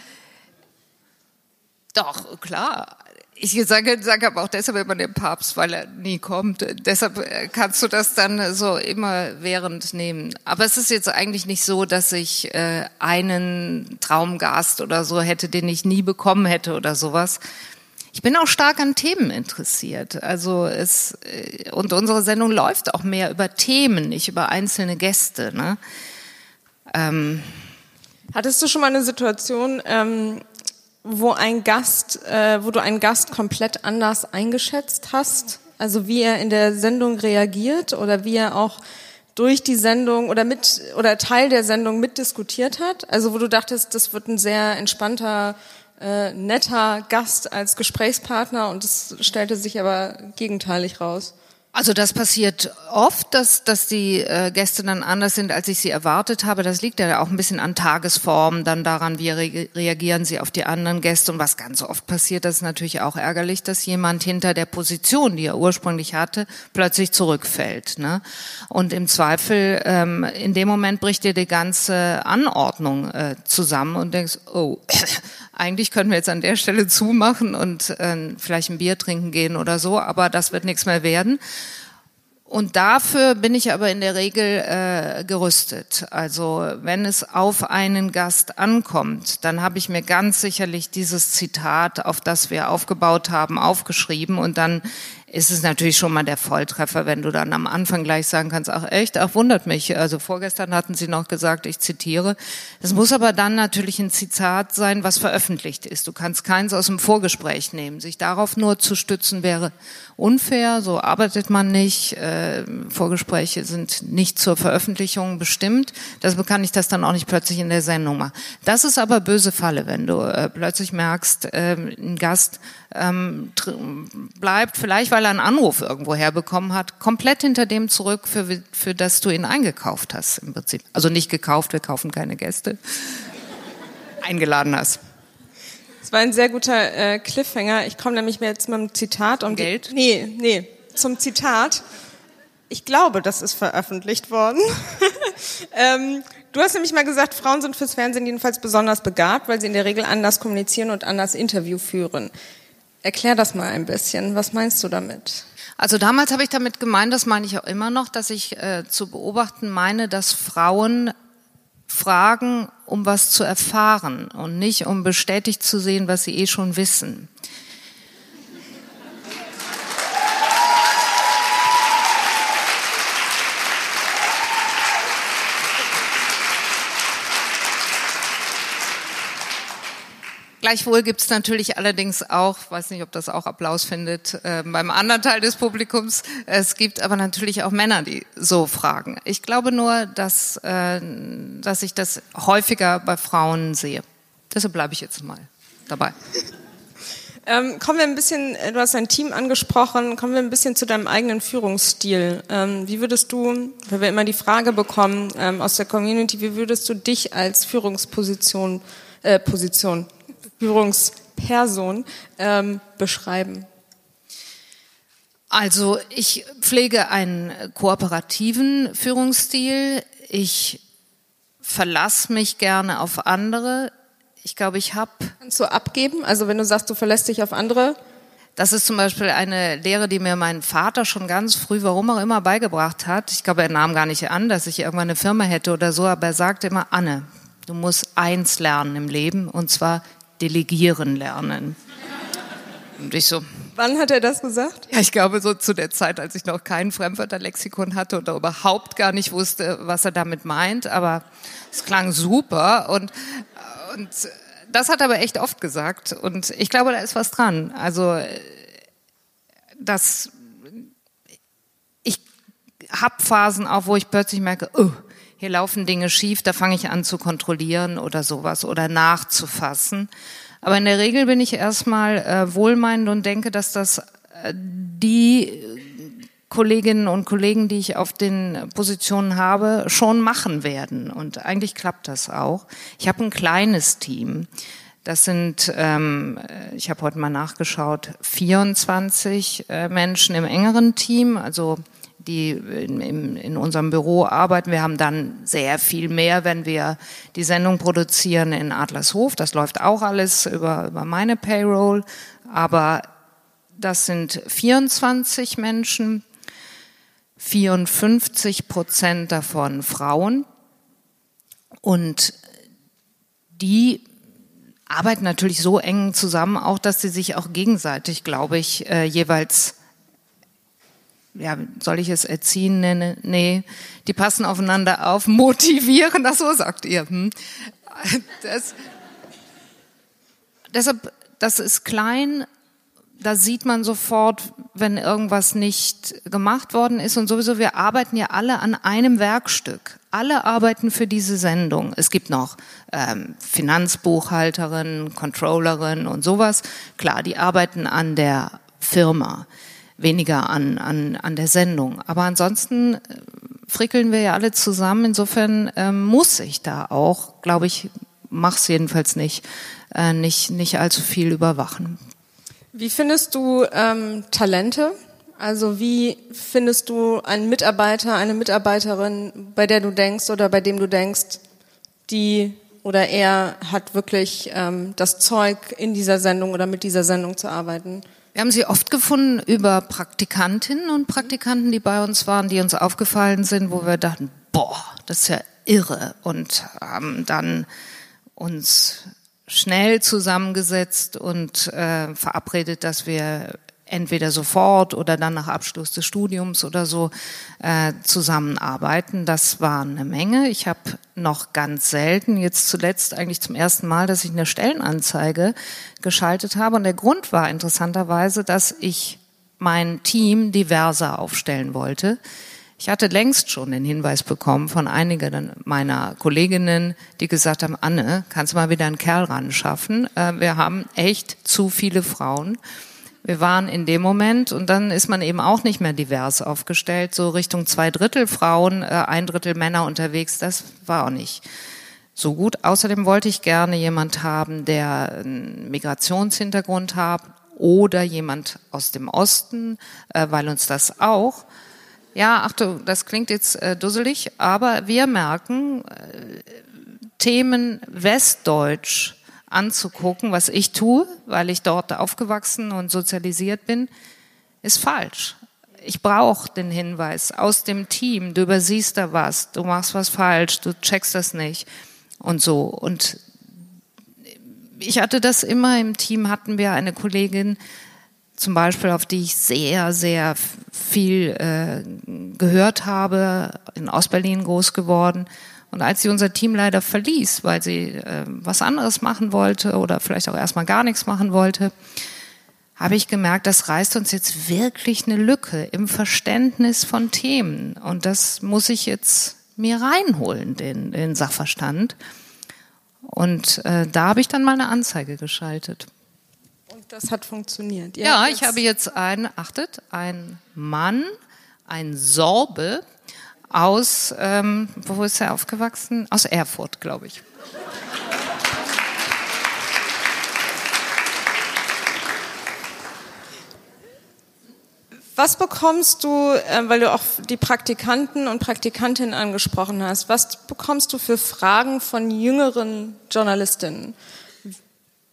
doch, klar. Ich sage, sage aber auch deshalb immer den Papst, weil er nie kommt. Deshalb äh, kannst du das dann so immer während nehmen. Aber es ist jetzt eigentlich nicht so, dass ich äh, einen Traumgast oder so hätte, den ich nie bekommen hätte oder sowas. Ich bin auch stark an Themen interessiert. Also es äh, und unsere Sendung läuft auch mehr über Themen, nicht über einzelne Gäste. Ne? Ähm, Hattest du schon mal eine Situation, ähm, wo ein Gast, äh, wo du einen Gast komplett anders eingeschätzt hast? Also wie er in der Sendung reagiert oder wie er auch durch die Sendung oder mit oder Teil der Sendung mitdiskutiert hat? Also wo du dachtest, das wird ein sehr entspannter, äh, netter Gast als Gesprächspartner und es stellte sich aber gegenteilig raus. Also das passiert oft, dass, dass die äh, Gäste dann anders sind, als ich sie erwartet habe. Das liegt ja auch ein bisschen an Tagesform, dann daran, wie re reagieren sie auf die anderen Gäste. Und was ganz oft passiert, das ist natürlich auch ärgerlich, dass jemand hinter der Position, die er ursprünglich hatte, plötzlich zurückfällt. Ne? Und im Zweifel, ähm, in dem Moment bricht dir die ganze Anordnung äh, zusammen und denkst, oh, eigentlich können wir jetzt an der Stelle zumachen und äh, vielleicht ein Bier trinken gehen oder so, aber das wird nichts mehr werden. Und dafür bin ich aber in der Regel äh, gerüstet. Also wenn es auf einen Gast ankommt, dann habe ich mir ganz sicherlich dieses Zitat, auf das wir aufgebaut haben, aufgeschrieben und dann ist es natürlich schon mal der Volltreffer, wenn du dann am Anfang gleich sagen kannst, ach echt, ach wundert mich. Also vorgestern hatten sie noch gesagt, ich zitiere. Es muss aber dann natürlich ein Zitat sein, was veröffentlicht ist. Du kannst keins aus dem Vorgespräch nehmen. Sich darauf nur zu stützen wäre unfair. So arbeitet man nicht. Äh, Vorgespräche sind nicht zur Veröffentlichung bestimmt. Deshalb kann ich das dann auch nicht plötzlich in der Sendung machen. Das ist aber böse Falle, wenn du äh, plötzlich merkst, äh, ein Gast ähm, bleibt vielleicht, weil er einen Anruf irgendwo herbekommen hat, komplett hinter dem zurück, für, für das du ihn eingekauft hast im Prinzip. Also nicht gekauft, wir kaufen keine Gäste. Eingeladen hast. Das war ein sehr guter äh, Cliffhanger. Ich komme nämlich jetzt mit einem Zitat um Geld? Die, nee, nee, zum Zitat. Ich glaube, das ist veröffentlicht worden. [LAUGHS] ähm, du hast nämlich mal gesagt, Frauen sind fürs Fernsehen jedenfalls besonders begabt, weil sie in der Regel anders kommunizieren und anders Interview führen. Erklär das mal ein bisschen. Was meinst du damit? Also damals habe ich damit gemeint, das meine ich auch immer noch, dass ich äh, zu beobachten meine, dass Frauen fragen, um was zu erfahren und nicht um bestätigt zu sehen, was sie eh schon wissen. Gleichwohl gibt es natürlich allerdings auch, weiß nicht, ob das auch Applaus findet, äh, beim anderen Teil des Publikums, es gibt aber natürlich auch Männer, die so fragen. Ich glaube nur, dass, äh, dass ich das häufiger bei Frauen sehe. Deshalb bleibe ich jetzt mal dabei. Ähm, kommen wir ein bisschen, äh, du hast dein Team angesprochen, kommen wir ein bisschen zu deinem eigenen Führungsstil. Ähm, wie würdest du, weil wir immer die Frage bekommen ähm, aus der Community, wie würdest du dich als Führungsposition, äh, Position, Führungsperson ähm, beschreiben? Also ich pflege einen kooperativen Führungsstil. Ich verlasse mich gerne auf andere. Ich glaube, ich habe. Kannst du abgeben? Also wenn du sagst, du verlässt dich auf andere? Das ist zum Beispiel eine Lehre, die mir mein Vater schon ganz früh, warum auch immer, beigebracht hat. Ich glaube, er nahm gar nicht an, dass ich irgendwann eine Firma hätte oder so, aber er sagte immer, Anne, du musst eins lernen im Leben, und zwar delegieren lernen. Und ich so. Wann hat er das gesagt? Ja, ich glaube so zu der Zeit, als ich noch kein Fremdwörterlexikon hatte oder überhaupt gar nicht wusste, was er damit meint. Aber es klang super und, und das hat er aber echt oft gesagt. Und ich glaube, da ist was dran. Also, das, ich habe Phasen auch, wo ich plötzlich merke, oh, hier laufen Dinge schief, da fange ich an zu kontrollieren oder sowas oder nachzufassen. Aber in der Regel bin ich erstmal äh, wohlmeinend und denke, dass das äh, die Kolleginnen und Kollegen, die ich auf den Positionen habe, schon machen werden. Und eigentlich klappt das auch. Ich habe ein kleines Team. Das sind, ähm, ich habe heute mal nachgeschaut, 24 äh, Menschen im engeren Team, also die in, in, unserem Büro arbeiten. Wir haben dann sehr viel mehr, wenn wir die Sendung produzieren in Adlershof. Das läuft auch alles über, über meine Payroll. Aber das sind 24 Menschen, 54 Prozent davon Frauen. Und die arbeiten natürlich so eng zusammen, auch dass sie sich auch gegenseitig, glaube ich, äh, jeweils ja, soll ich es erziehen nennen? Nee, die passen aufeinander auf, [LAUGHS] motivieren, das so sagt ihr. Hm? Das, deshalb, das ist klein, da sieht man sofort, wenn irgendwas nicht gemacht worden ist und sowieso, wir arbeiten ja alle an einem Werkstück. Alle arbeiten für diese Sendung. Es gibt noch ähm, Finanzbuchhalterin, Controllerin und sowas. Klar, die arbeiten an der Firma weniger an, an, an der Sendung. Aber ansonsten äh, frickeln wir ja alle zusammen. Insofern ähm, muss ich da auch, glaube ich, mach's jedenfalls nicht, äh, nicht, nicht allzu viel überwachen. Wie findest du ähm, Talente? Also wie findest du einen Mitarbeiter, eine Mitarbeiterin, bei der du denkst oder bei dem du denkst, die oder er hat wirklich ähm, das Zeug, in dieser Sendung oder mit dieser Sendung zu arbeiten? Wir haben sie oft gefunden über Praktikantinnen und Praktikanten, die bei uns waren, die uns aufgefallen sind, wo wir dachten, boah, das ist ja irre. Und haben dann uns schnell zusammengesetzt und äh, verabredet, dass wir entweder sofort oder dann nach Abschluss des Studiums oder so äh, zusammenarbeiten. Das war eine Menge. Ich habe noch ganz selten, jetzt zuletzt eigentlich zum ersten Mal, dass ich eine Stellenanzeige geschaltet habe. Und der Grund war interessanterweise, dass ich mein Team diverser aufstellen wollte. Ich hatte längst schon den Hinweis bekommen von einigen meiner Kolleginnen, die gesagt haben, Anne, kannst du mal wieder einen Kerl ran schaffen? Äh, wir haben echt zu viele Frauen Wir waren in dem Moment und dann ist man eben auch nicht mehr divers aufgestellt, so Richtung zwei Drittel Frauen, äh, ein Drittel Männer unterwegs. Das war auch nicht so gut. Außerdem wollte ich gerne jemand haben, der einen Migrationshintergrund hat oder jemand aus dem Osten, äh, weil uns das auch ja, ach du, das klingt jetzt äh, dusselig, aber wir merken, Themen Westdeutsch anzugucken, was ich tue, weil ich dort aufgewachsen und sozialisiert bin, ist falsch. Ich brauche den Hinweis aus dem Team, du übersiehst da was, du machst was falsch, du checkst das nicht und so. Und ich hatte das immer im Team, hatten wir eine Kollegin, zum Beispiel, auf die ich sehr, sehr viel äh, gehört habe, in Ostberlin groß geworden. Und als sie unser Team leider verließ, weil sie äh, was anderes machen wollte oder vielleicht auch erstmal gar nichts machen wollte, habe ich gemerkt, das reißt uns jetzt wirklich eine Lücke im Verständnis von Themen. Und das muss ich jetzt mir reinholen, den, den Sachverstand. Und äh, da habe ich dann mal eine Anzeige geschaltet. Das hat funktioniert. Ihr ja, ich habe jetzt einen, achtet, einen Mann, ein Sorbe aus, ähm, wo ist er aufgewachsen? Aus Erfurt, glaube ich. Was bekommst du, äh, weil du auch die Praktikanten und Praktikantinnen angesprochen hast, was bekommst du für Fragen von jüngeren Journalistinnen?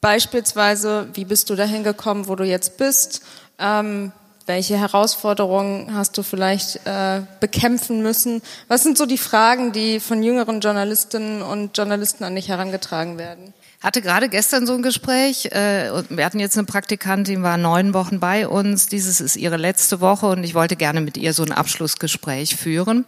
Beispielsweise, wie bist du dahin gekommen, wo du jetzt bist? Ähm, welche Herausforderungen hast du vielleicht äh, bekämpfen müssen? Was sind so die Fragen, die von jüngeren Journalistinnen und Journalisten an dich herangetragen werden? Hatte gerade gestern so ein Gespräch. Äh, wir hatten jetzt eine Praktikantin, war neun Wochen bei uns. Dieses ist ihre letzte Woche und ich wollte gerne mit ihr so ein Abschlussgespräch führen.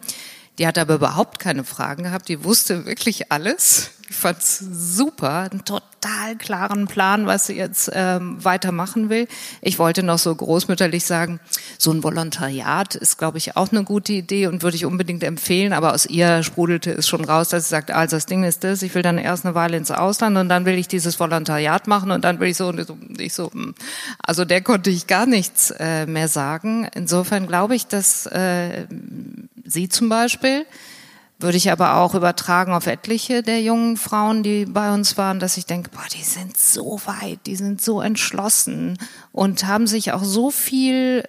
Die hat aber überhaupt keine Fragen gehabt. Die wusste wirklich alles. Ich fand's super, einen total klaren Plan, was sie jetzt ähm, weitermachen will. Ich wollte noch so großmütterlich sagen, so ein Volontariat ist, glaube ich, auch eine gute Idee und würde ich unbedingt empfehlen. Aber aus ihr sprudelte es schon raus, dass sie sagt, also das Ding ist das, ich will dann erst eine Weile ins Ausland und dann will ich dieses Volontariat machen und dann will ich so und ich so. Hm. Also der konnte ich gar nichts äh, mehr sagen. Insofern glaube ich, dass äh, sie zum Beispiel würde ich aber auch übertragen auf etliche der jungen Frauen, die bei uns waren, dass ich denke, boah, die sind so weit, die sind so entschlossen und haben sich auch so viel,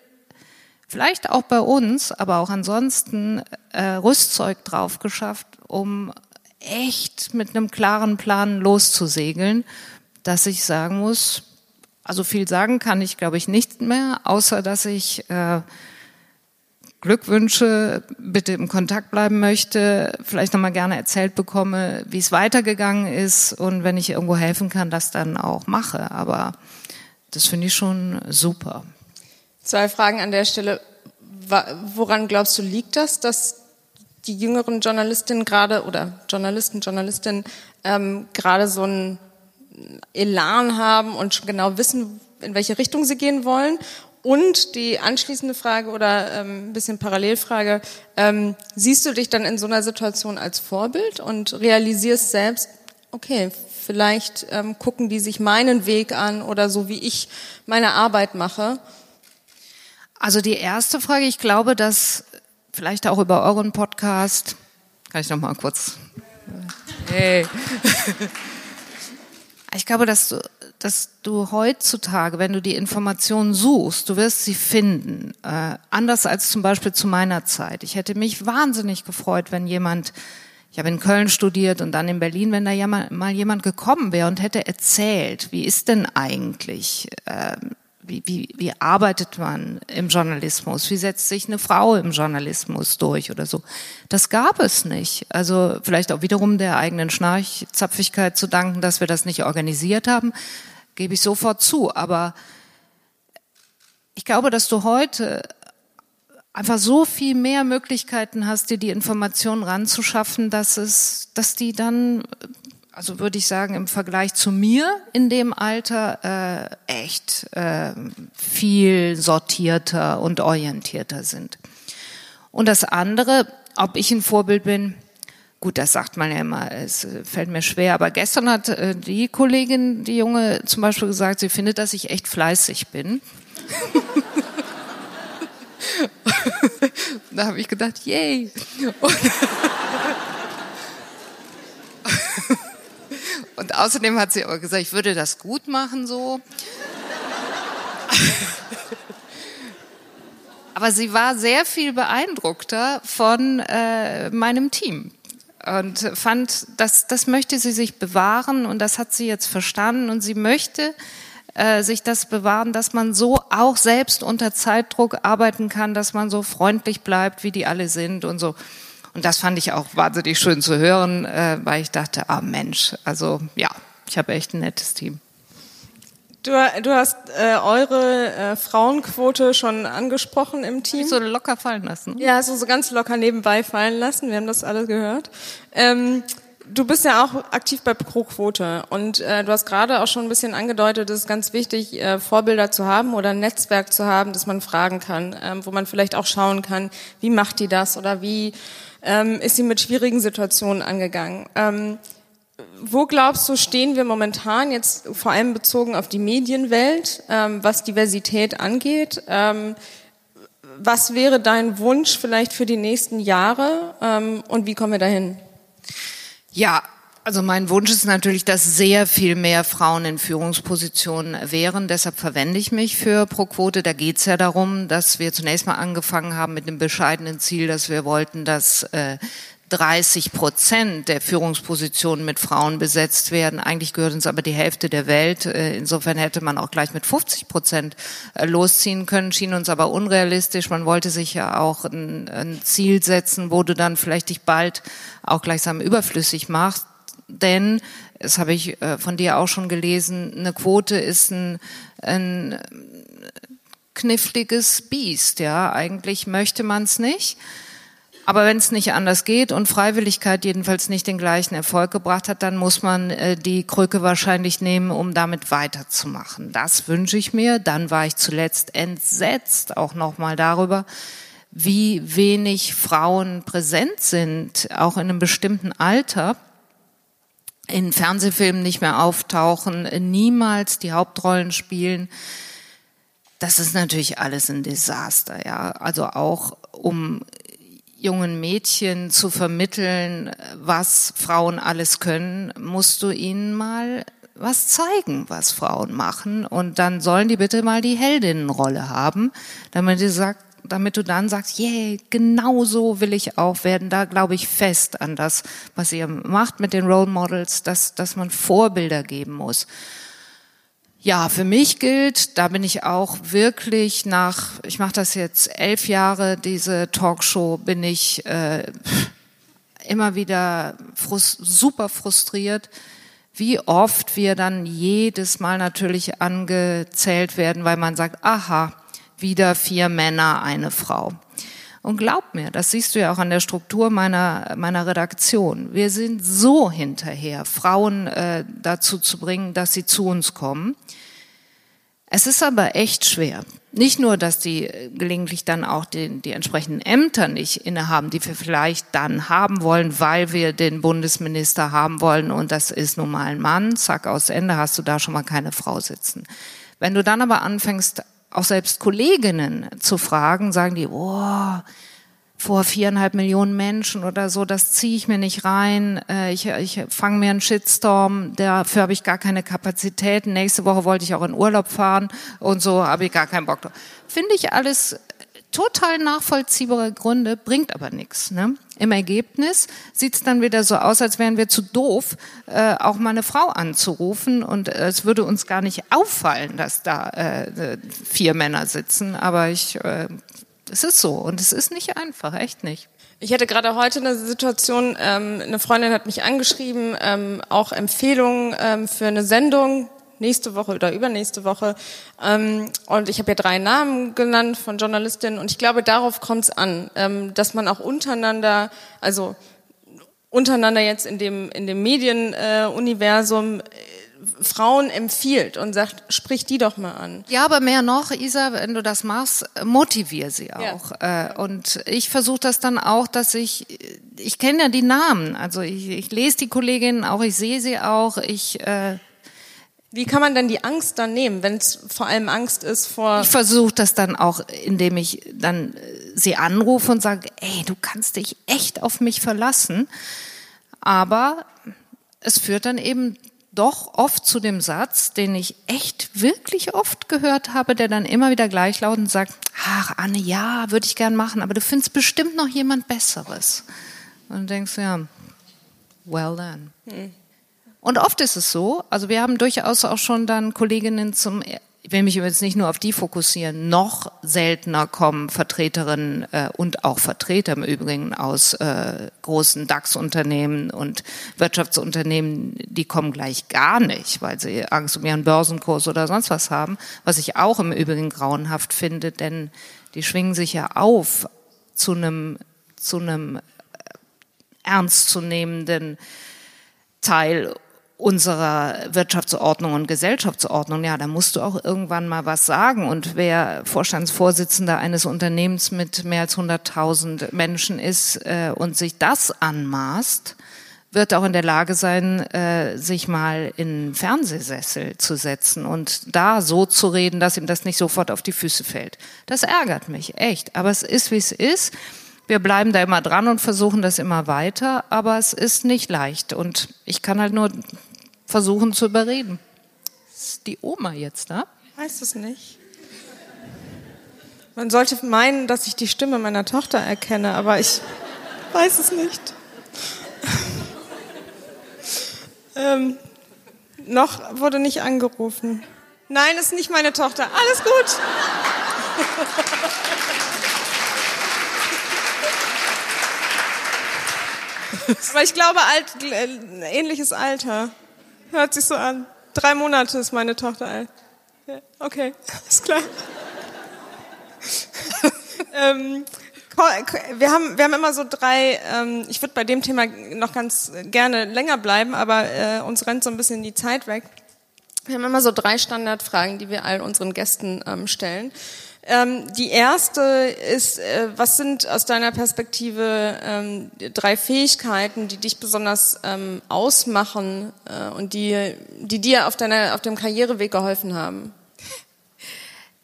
vielleicht auch bei uns, aber auch ansonsten äh, Rüstzeug drauf geschafft, um echt mit einem klaren Plan loszusegeln, dass ich sagen muss, also viel sagen kann ich, glaube ich, nicht mehr, außer dass ich äh, Glückwünsche, bitte im Kontakt bleiben möchte, vielleicht nochmal gerne erzählt bekomme, wie es weitergegangen ist und wenn ich irgendwo helfen kann, das dann auch mache. Aber das finde ich schon super. Zwei Fragen an der Stelle. Woran glaubst du, liegt das, dass die jüngeren Journalistinnen gerade oder Journalisten, Journalistinnen ähm, gerade so einen Elan haben und schon genau wissen, in welche Richtung sie gehen wollen? Und die anschließende Frage oder ähm, ein bisschen Parallelfrage, ähm, siehst du dich dann in so einer Situation als Vorbild und realisierst selbst, okay, vielleicht ähm, gucken die sich meinen Weg an oder so wie ich meine Arbeit mache? Also die erste Frage, ich glaube, dass vielleicht auch über euren Podcast, kann ich noch mal kurz, hey. Ich glaube, dass du dass du heutzutage, wenn du die Informationen suchst, du wirst sie finden. Äh, anders als zum Beispiel zu meiner Zeit. Ich hätte mich wahnsinnig gefreut, wenn jemand, ich habe in Köln studiert und dann in Berlin, wenn da ja mal, mal jemand gekommen wäre und hätte erzählt, wie ist denn eigentlich, äh, wie, wie, wie arbeitet man im Journalismus? Wie setzt sich eine Frau im Journalismus durch oder so? Das gab es nicht. Also vielleicht auch wiederum der eigenen Schnarchzapfigkeit zu danken, dass wir das nicht organisiert haben, gebe ich sofort zu. Aber ich glaube, dass du heute einfach so viel mehr Möglichkeiten hast, dir die Informationen ranzuschaffen, dass es, dass die dann also würde ich sagen, im Vergleich zu mir in dem Alter äh, echt äh, viel sortierter und orientierter sind. Und das andere, ob ich ein Vorbild bin, gut, das sagt man ja immer, es fällt mir schwer, aber gestern hat äh, die Kollegin, die Junge, zum Beispiel gesagt, sie findet, dass ich echt fleißig bin. [LAUGHS] da habe ich gedacht, yay. Und, und außerdem hat sie aber gesagt, ich würde das gut machen so. Aber sie war sehr viel beeindruckter von äh, meinem Team und fand, dass das möchte sie sich bewahren und das hat sie jetzt verstanden und sie möchte äh, sich das bewahren, dass man so auch selbst unter Zeitdruck arbeiten kann, dass man so freundlich bleibt, wie die alle sind und so. Und das fand ich auch wahnsinnig schön zu hören, äh, weil ich dachte, ah Mensch, also ja, ich habe echt ein nettes Team. Du, du hast äh, eure äh, Frauenquote schon angesprochen im Team. So locker fallen lassen. Ja, so, so ganz locker nebenbei fallen lassen. Wir haben das alle gehört. Ähm, du bist ja auch aktiv bei Pro-Quote und äh, du hast gerade auch schon ein bisschen angedeutet, es ist ganz wichtig, äh, Vorbilder zu haben oder ein Netzwerk zu haben, das man fragen kann, ähm, wo man vielleicht auch schauen kann, wie macht die das oder wie ähm, ist sie mit schwierigen Situationen angegangen. Ähm, wo glaubst du, stehen wir momentan jetzt vor allem bezogen auf die Medienwelt, ähm, was Diversität angeht? Ähm, was wäre dein Wunsch vielleicht für die nächsten Jahre ähm, und wie kommen wir dahin? Ja, also mein Wunsch ist natürlich, dass sehr viel mehr Frauen in Führungspositionen wären. Deshalb verwende ich mich für Pro-Quote. Da geht es ja darum, dass wir zunächst mal angefangen haben mit dem bescheidenen Ziel, dass wir wollten, dass äh, 30 Prozent der Führungspositionen mit Frauen besetzt werden. Eigentlich gehört uns aber die Hälfte der Welt. Äh, insofern hätte man auch gleich mit 50 Prozent äh, losziehen können, schien uns aber unrealistisch. Man wollte sich ja auch ein, ein Ziel setzen, wo du dann vielleicht dich bald auch gleichsam überflüssig machst. Denn, das habe ich äh, von dir auch schon gelesen, eine Quote ist ein, ein kniffliges Biest. Ja, eigentlich möchte man es nicht. Aber wenn es nicht anders geht und Freiwilligkeit jedenfalls nicht den gleichen Erfolg gebracht hat, dann muss man äh, die Krücke wahrscheinlich nehmen, um damit weiterzumachen. Das wünsche ich mir. Dann war ich zuletzt entsetzt auch nochmal darüber, wie wenig Frauen präsent sind, auch in einem bestimmten Alter in Fernsehfilmen nicht mehr auftauchen, niemals die Hauptrollen spielen. Das ist natürlich alles ein Desaster, ja. Also auch um jungen Mädchen zu vermitteln, was Frauen alles können, musst du ihnen mal was zeigen, was Frauen machen. Und dann sollen die bitte mal die Heldinnenrolle haben, damit du sagst, damit du dann sagst, yeah, genau so will ich auch werden. Da glaube ich fest an das, was ihr macht mit den Role Models, dass, dass man Vorbilder geben muss. Ja, für mich gilt, da bin ich auch wirklich nach, ich mache das jetzt elf Jahre, diese Talkshow, bin ich äh, immer wieder frust, super frustriert, wie oft wir dann jedes Mal natürlich angezählt werden, weil man sagt, aha, wieder vier Männer, eine Frau. Und glaub mir, das siehst du ja auch an der Struktur meiner, meiner Redaktion. Wir sind so hinterher, Frauen äh, dazu zu bringen, dass sie zu uns kommen. Es ist aber echt schwer. Nicht nur, dass die gelegentlich dann auch die, die entsprechenden Ämter nicht innehaben, die wir vielleicht dann haben wollen, weil wir den Bundesminister haben wollen und das ist nun mal ein Mann, zack, aus Ende hast du da schon mal keine Frau sitzen. Wenn du dann aber anfängst, auch selbst Kolleginnen zu fragen, sagen die, oh, vor viereinhalb Millionen Menschen oder so, das ziehe ich mir nicht rein. Äh, ich ich fange mir einen Shitstorm, dafür habe ich gar keine Kapazitäten. Nächste Woche wollte ich auch in Urlaub fahren und so habe ich gar keinen Bock drauf. Finde ich alles total nachvollziehbare Gründe, bringt aber nichts. Ne? Im Ergebnis sieht es dann wieder so aus, als wären wir zu doof, äh, auch mal eine Frau anzurufen und äh, es würde uns gar nicht auffallen, dass da äh, vier Männer sitzen. Aber ich, äh, es ist so und es ist nicht einfach, echt nicht. Ich hatte gerade heute eine Situation, ähm, eine Freundin hat mich angeschrieben, ähm, auch Empfehlungen ähm, für eine Sendung, nächste Woche oder übernächste Woche. Ähm, und ich habe ja drei Namen genannt von Journalistinnen und ich glaube, darauf kommt es an, ähm, dass man auch untereinander, also untereinander jetzt in dem, in dem Medienuniversum äh, Frauen empfiehlt und sagt, sprich die doch mal an. Ja, aber mehr noch, Isa, wenn du das machst, motivier sie auch. Ja. Äh, und ich versuche das dann auch, dass ich, ich kenne ja die Namen, also ich, ich lese die Kolleginnen auch, ich sehe sie auch, ich äh, Wie kann man denn die Angst dann nehmen, wenn es vor allem Angst ist vor... Ich versuche das dann auch, indem ich dann äh, sie anrufe und sage, ey, du kannst dich echt auf mich verlassen. Aber es führt dann eben doch oft zu dem Satz, den ich echt wirklich oft gehört habe, der dann immer wieder gleichlautend sagt, ach Anne, ja, würde ich gern machen, aber du findest bestimmt noch jemand Besseres. Und du denkst, ja, well done. Hm. Und oft ist es so, also wir haben durchaus auch schon dann Kolleginnen zum ich will mich jetzt nicht nur auf die fokussieren, noch seltener kommen Vertreterinnen äh, und auch Vertreter im Übrigen aus äh, großen DAX-Unternehmen und Wirtschaftsunternehmen, die kommen gleich gar nicht, weil sie Angst um ihren Börsenkurs oder sonst was haben, was ich auch im Übrigen grauenhaft finde, denn die schwingen sich ja auf zu einem zu einem äh, ernstzunehmenden Teil unserer Wirtschaftsordnung und Gesellschaftsordnung, ja, da musst du auch irgendwann mal was sagen. Und wer Vorstandsvorsitzender eines Unternehmens mit mehr als 100.000 Menschen ist äh, und sich das anmaßt, wird auch in der Lage sein, äh, sich mal in Fernsehsessel zu setzen und da so zu reden, dass ihm das nicht sofort auf die Füße fällt. Das ärgert mich echt. Aber es ist, wie es ist. Wir bleiben da immer dran und versuchen das immer weiter, aber es ist nicht leicht. Und ich kann halt nur versuchen zu überreden. Ist die Oma jetzt da? Weiß es nicht. Man sollte meinen, dass ich die Stimme meiner Tochter erkenne, aber ich weiß es nicht. ähm, noch wurde nicht angerufen. Nein, ist nicht meine Tochter. Alles gut. Aber ich glaube, alt, äh, ähnliches Alter. Hört sich so an. Drei Monate ist meine Tochter alt. Ja, okay, [LAUGHS] ist klar. [LAUGHS] ähm, wir haben, wir haben immer so drei, ähm, ich würde bei dem Thema noch ganz gerne länger bleiben, aber äh, uns rennt so ein bisschen die Zeit weg. Wir haben immer so drei Standardfragen, die wir all unseren Gästen ähm, stellen. Ähm, die erste ist, äh, was sind aus deiner Perspektive ähm, drei Fähigkeiten, die dich besonders ähm, ausmachen äh, und die, die dir auf, deiner, auf dem Karriereweg geholfen haben?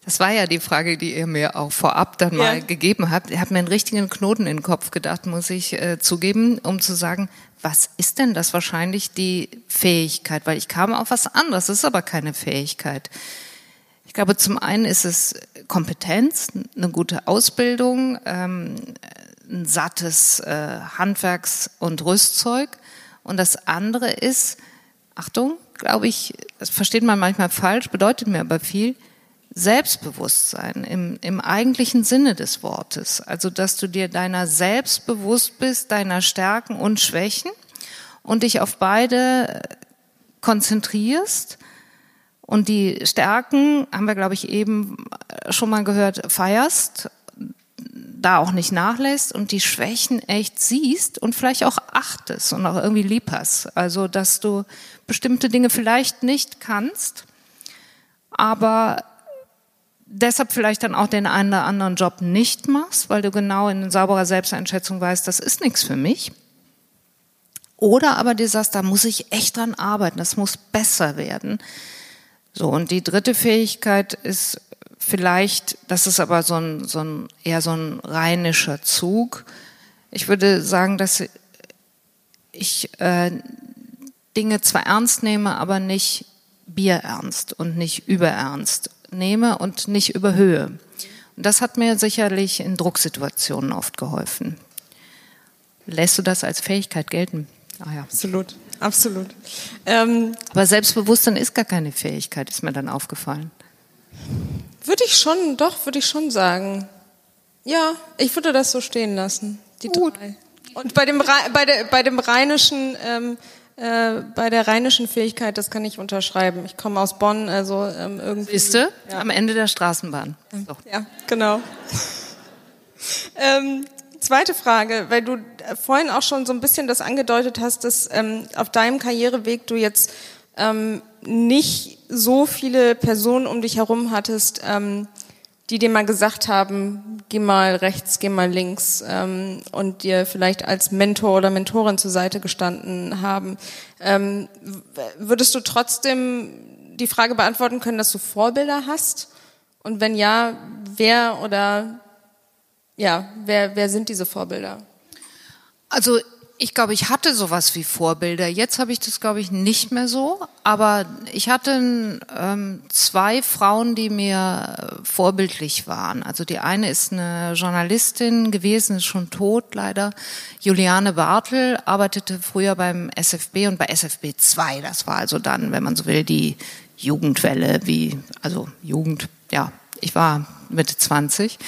Das war ja die Frage, die ihr mir auch vorab dann mal ja. gegeben habt. Ihr habt mir einen richtigen Knoten in den Kopf gedacht, muss ich äh, zugeben, um zu sagen, was ist denn das wahrscheinlich die Fähigkeit? Weil ich kam auf was anderes, das ist aber keine Fähigkeit. Ich glaube, zum einen ist es Kompetenz, eine gute Ausbildung, ähm, ein sattes äh, Handwerks- und Rüstzeug. Und das andere ist, Achtung, glaube ich, das versteht man manchmal falsch, bedeutet mir aber viel, Selbstbewusstsein im, im eigentlichen Sinne des Wortes. Also, dass du dir deiner selbst bewusst bist, deiner Stärken und Schwächen und dich auf beide konzentrierst und die Stärken, haben wir, glaube ich, eben schon mal gehört, feierst, da auch nicht nachlässt und die Schwächen echt siehst und vielleicht auch achtest und auch irgendwie lieb hast. Also, dass du bestimmte Dinge vielleicht nicht kannst, aber deshalb vielleicht dann auch den einen oder anderen Job nicht machst, weil du genau in sauberer Selbsteinschätzung weißt, das ist nichts für mich. Oder aber dir sagst, da muss ich echt dran arbeiten, das muss besser werden. So, und die dritte Fähigkeit ist vielleicht, das ist aber so ein, so ein eher so ein rheinischer Zug. Ich würde sagen, dass ich äh, Dinge zwar ernst nehme, aber nicht bierernst und nicht überernst nehme und nicht überhöhe. Und das hat mir sicherlich in Drucksituationen oft geholfen. Lässt du das als Fähigkeit gelten? Ah ja. Absolut. Absolut. Ähm, Aber Selbstbewusstsein ist gar keine Fähigkeit, ist mir dann aufgefallen. Würde ich schon, doch, würde ich schon sagen. Ja, ich würde das so stehen lassen. Die Gut. drei. Und bei dem, bei der, bei dem rheinischen, ähm, äh, bei der rheinischen Fähigkeit, das kann ich unterschreiben. Ich komme aus Bonn, also ähm, irgendwie. Siehste? Ja. Am Ende der Straßenbahn. So. Ja, genau. [LAUGHS] ähm, zweite Frage, weil du äh, vorhin auch schon so ein bisschen das angedeutet hast, dass ähm, auf deinem Karriereweg du jetzt ähm, nicht so viele Personen um dich herum hattest, ähm, die dir mal gesagt haben, geh mal rechts, geh mal links ähm, und dir vielleicht als Mentor oder Mentorin zur Seite gestanden haben. Ähm, würdest du trotzdem die Frage beantworten können, dass du Vorbilder hast? Und wenn ja, wer oder ja, wer, wer sind diese Vorbilder? Also ich glaube, ich hatte sowas wie Vorbilder. Jetzt habe ich das, glaube ich, nicht mehr so. Aber ich hatte ähm, zwei Frauen, die mir äh, vorbildlich waren. Also die eine ist eine Journalistin gewesen, ist schon tot leider. Juliane Bartel arbeitete früher beim SFB und bei SFB 2. Das war also dann, wenn man so will, die Jugendwelle, wie, also Jugend, ja, ich war Mitte 20.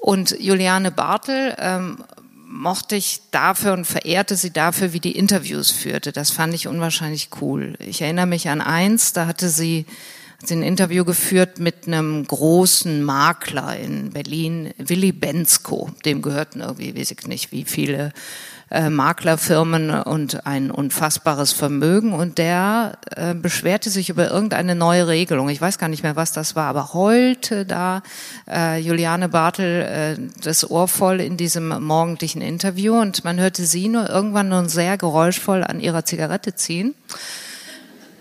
Und Juliane Bartel ähm, mochte ich dafür und verehrte sie dafür, wie die Interviews führte. Das fand ich unwahrscheinlich cool. Ich erinnere mich an eins, da hatte sie, hat sie ein Interview geführt mit einem großen Makler in Berlin, Willy Bensko. Dem gehörten irgendwie, weiß ich nicht, wie viele äh, Maklerfirmen und ein unfassbares Vermögen und der äh, beschwerte sich über irgendeine neue Regelung. Ich weiß gar nicht mehr, was das war, aber heute da äh, Juliane Bartel äh, das Ohr voll in diesem morgendlichen Interview und man hörte sie nur irgendwann nur sehr geräuschvoll an ihrer Zigarette ziehen.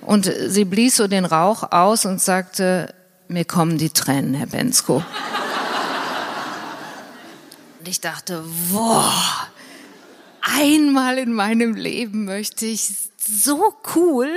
Und sie blies so den Rauch aus und sagte, mir kommen die Tränen, Herr Bensko. Und ich dachte, boah, einmal in meinem Leben möchte ich so cool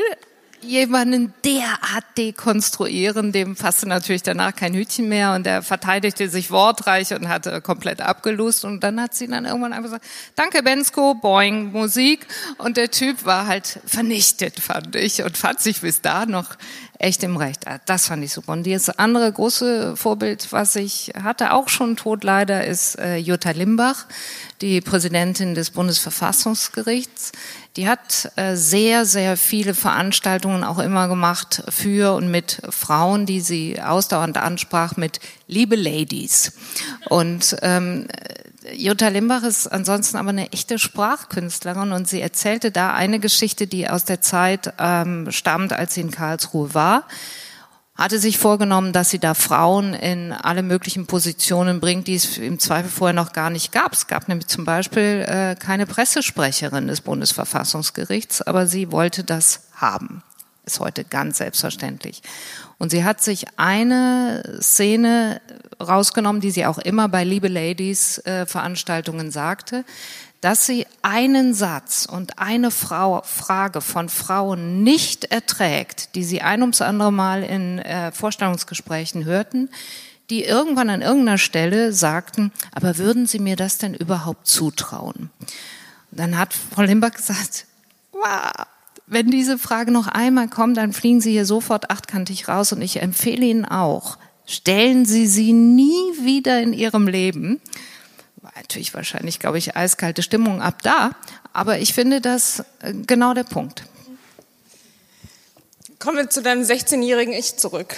jemanden derart dekonstruieren, dem passte natürlich danach kein Hütchen mehr und der verteidigte sich wortreich und hatte komplett abgelust. Und dann hat sie dann irgendwann einfach gesagt, danke Bensko, boing, Musik. Und der Typ war halt vernichtet, fand ich und fand sich bis da noch echt im Recht. Ah, das fand ich super. Und das andere große Vorbild, was ich hatte, auch schon tot leider, ist äh, Jutta Limbach, die Präsidentin des Bundesverfassungsgerichts. Die hat äh, sehr, sehr viele Veranstaltungen auch immer gemacht für und mit Frauen, die sie ausdauernd ansprach mit Liebe Ladies. Und ähm, Jutta Limbach ist ansonsten aber eine echte Sprachkünstlerin und sie erzählte da eine Geschichte, die aus der Zeit ähm, stammt, als sie in Karlsruhe war hatte sich vorgenommen, dass sie da Frauen in alle möglichen Positionen bringt, die es im Zweifel vorher noch gar nicht gab. Es gab nämlich zum Beispiel äh, keine Pressesprecherin des Bundesverfassungsgerichts, aber sie wollte das haben. Ist heute ganz selbstverständlich. Und sie hat sich eine Szene rausgenommen, die sie auch immer bei Liebe Ladies äh, Veranstaltungen sagte, dass sie einen Satz und eine Frau, Frage von Frauen nicht erträgt, die sie ein ums andere Mal in äh, Vorstellungsgesprächen hörten, die irgendwann an irgendeiner Stelle sagten, aber würden Sie mir das denn überhaupt zutrauen? dann hat Frau Limbach gesagt, wow, wenn diese Frage noch einmal kommt, dann fliegen Sie hier sofort achtkantig raus und ich empfehle Ihnen auch, stellen Sie sie nie wieder in Ihrem Leben. War natürlich wahrscheinlich, glaube ich, eiskalte Stimmung ab da, aber ich finde das äh, genau der Punkt. Kommen wir zu deinem 16-jährigen Ich zurück,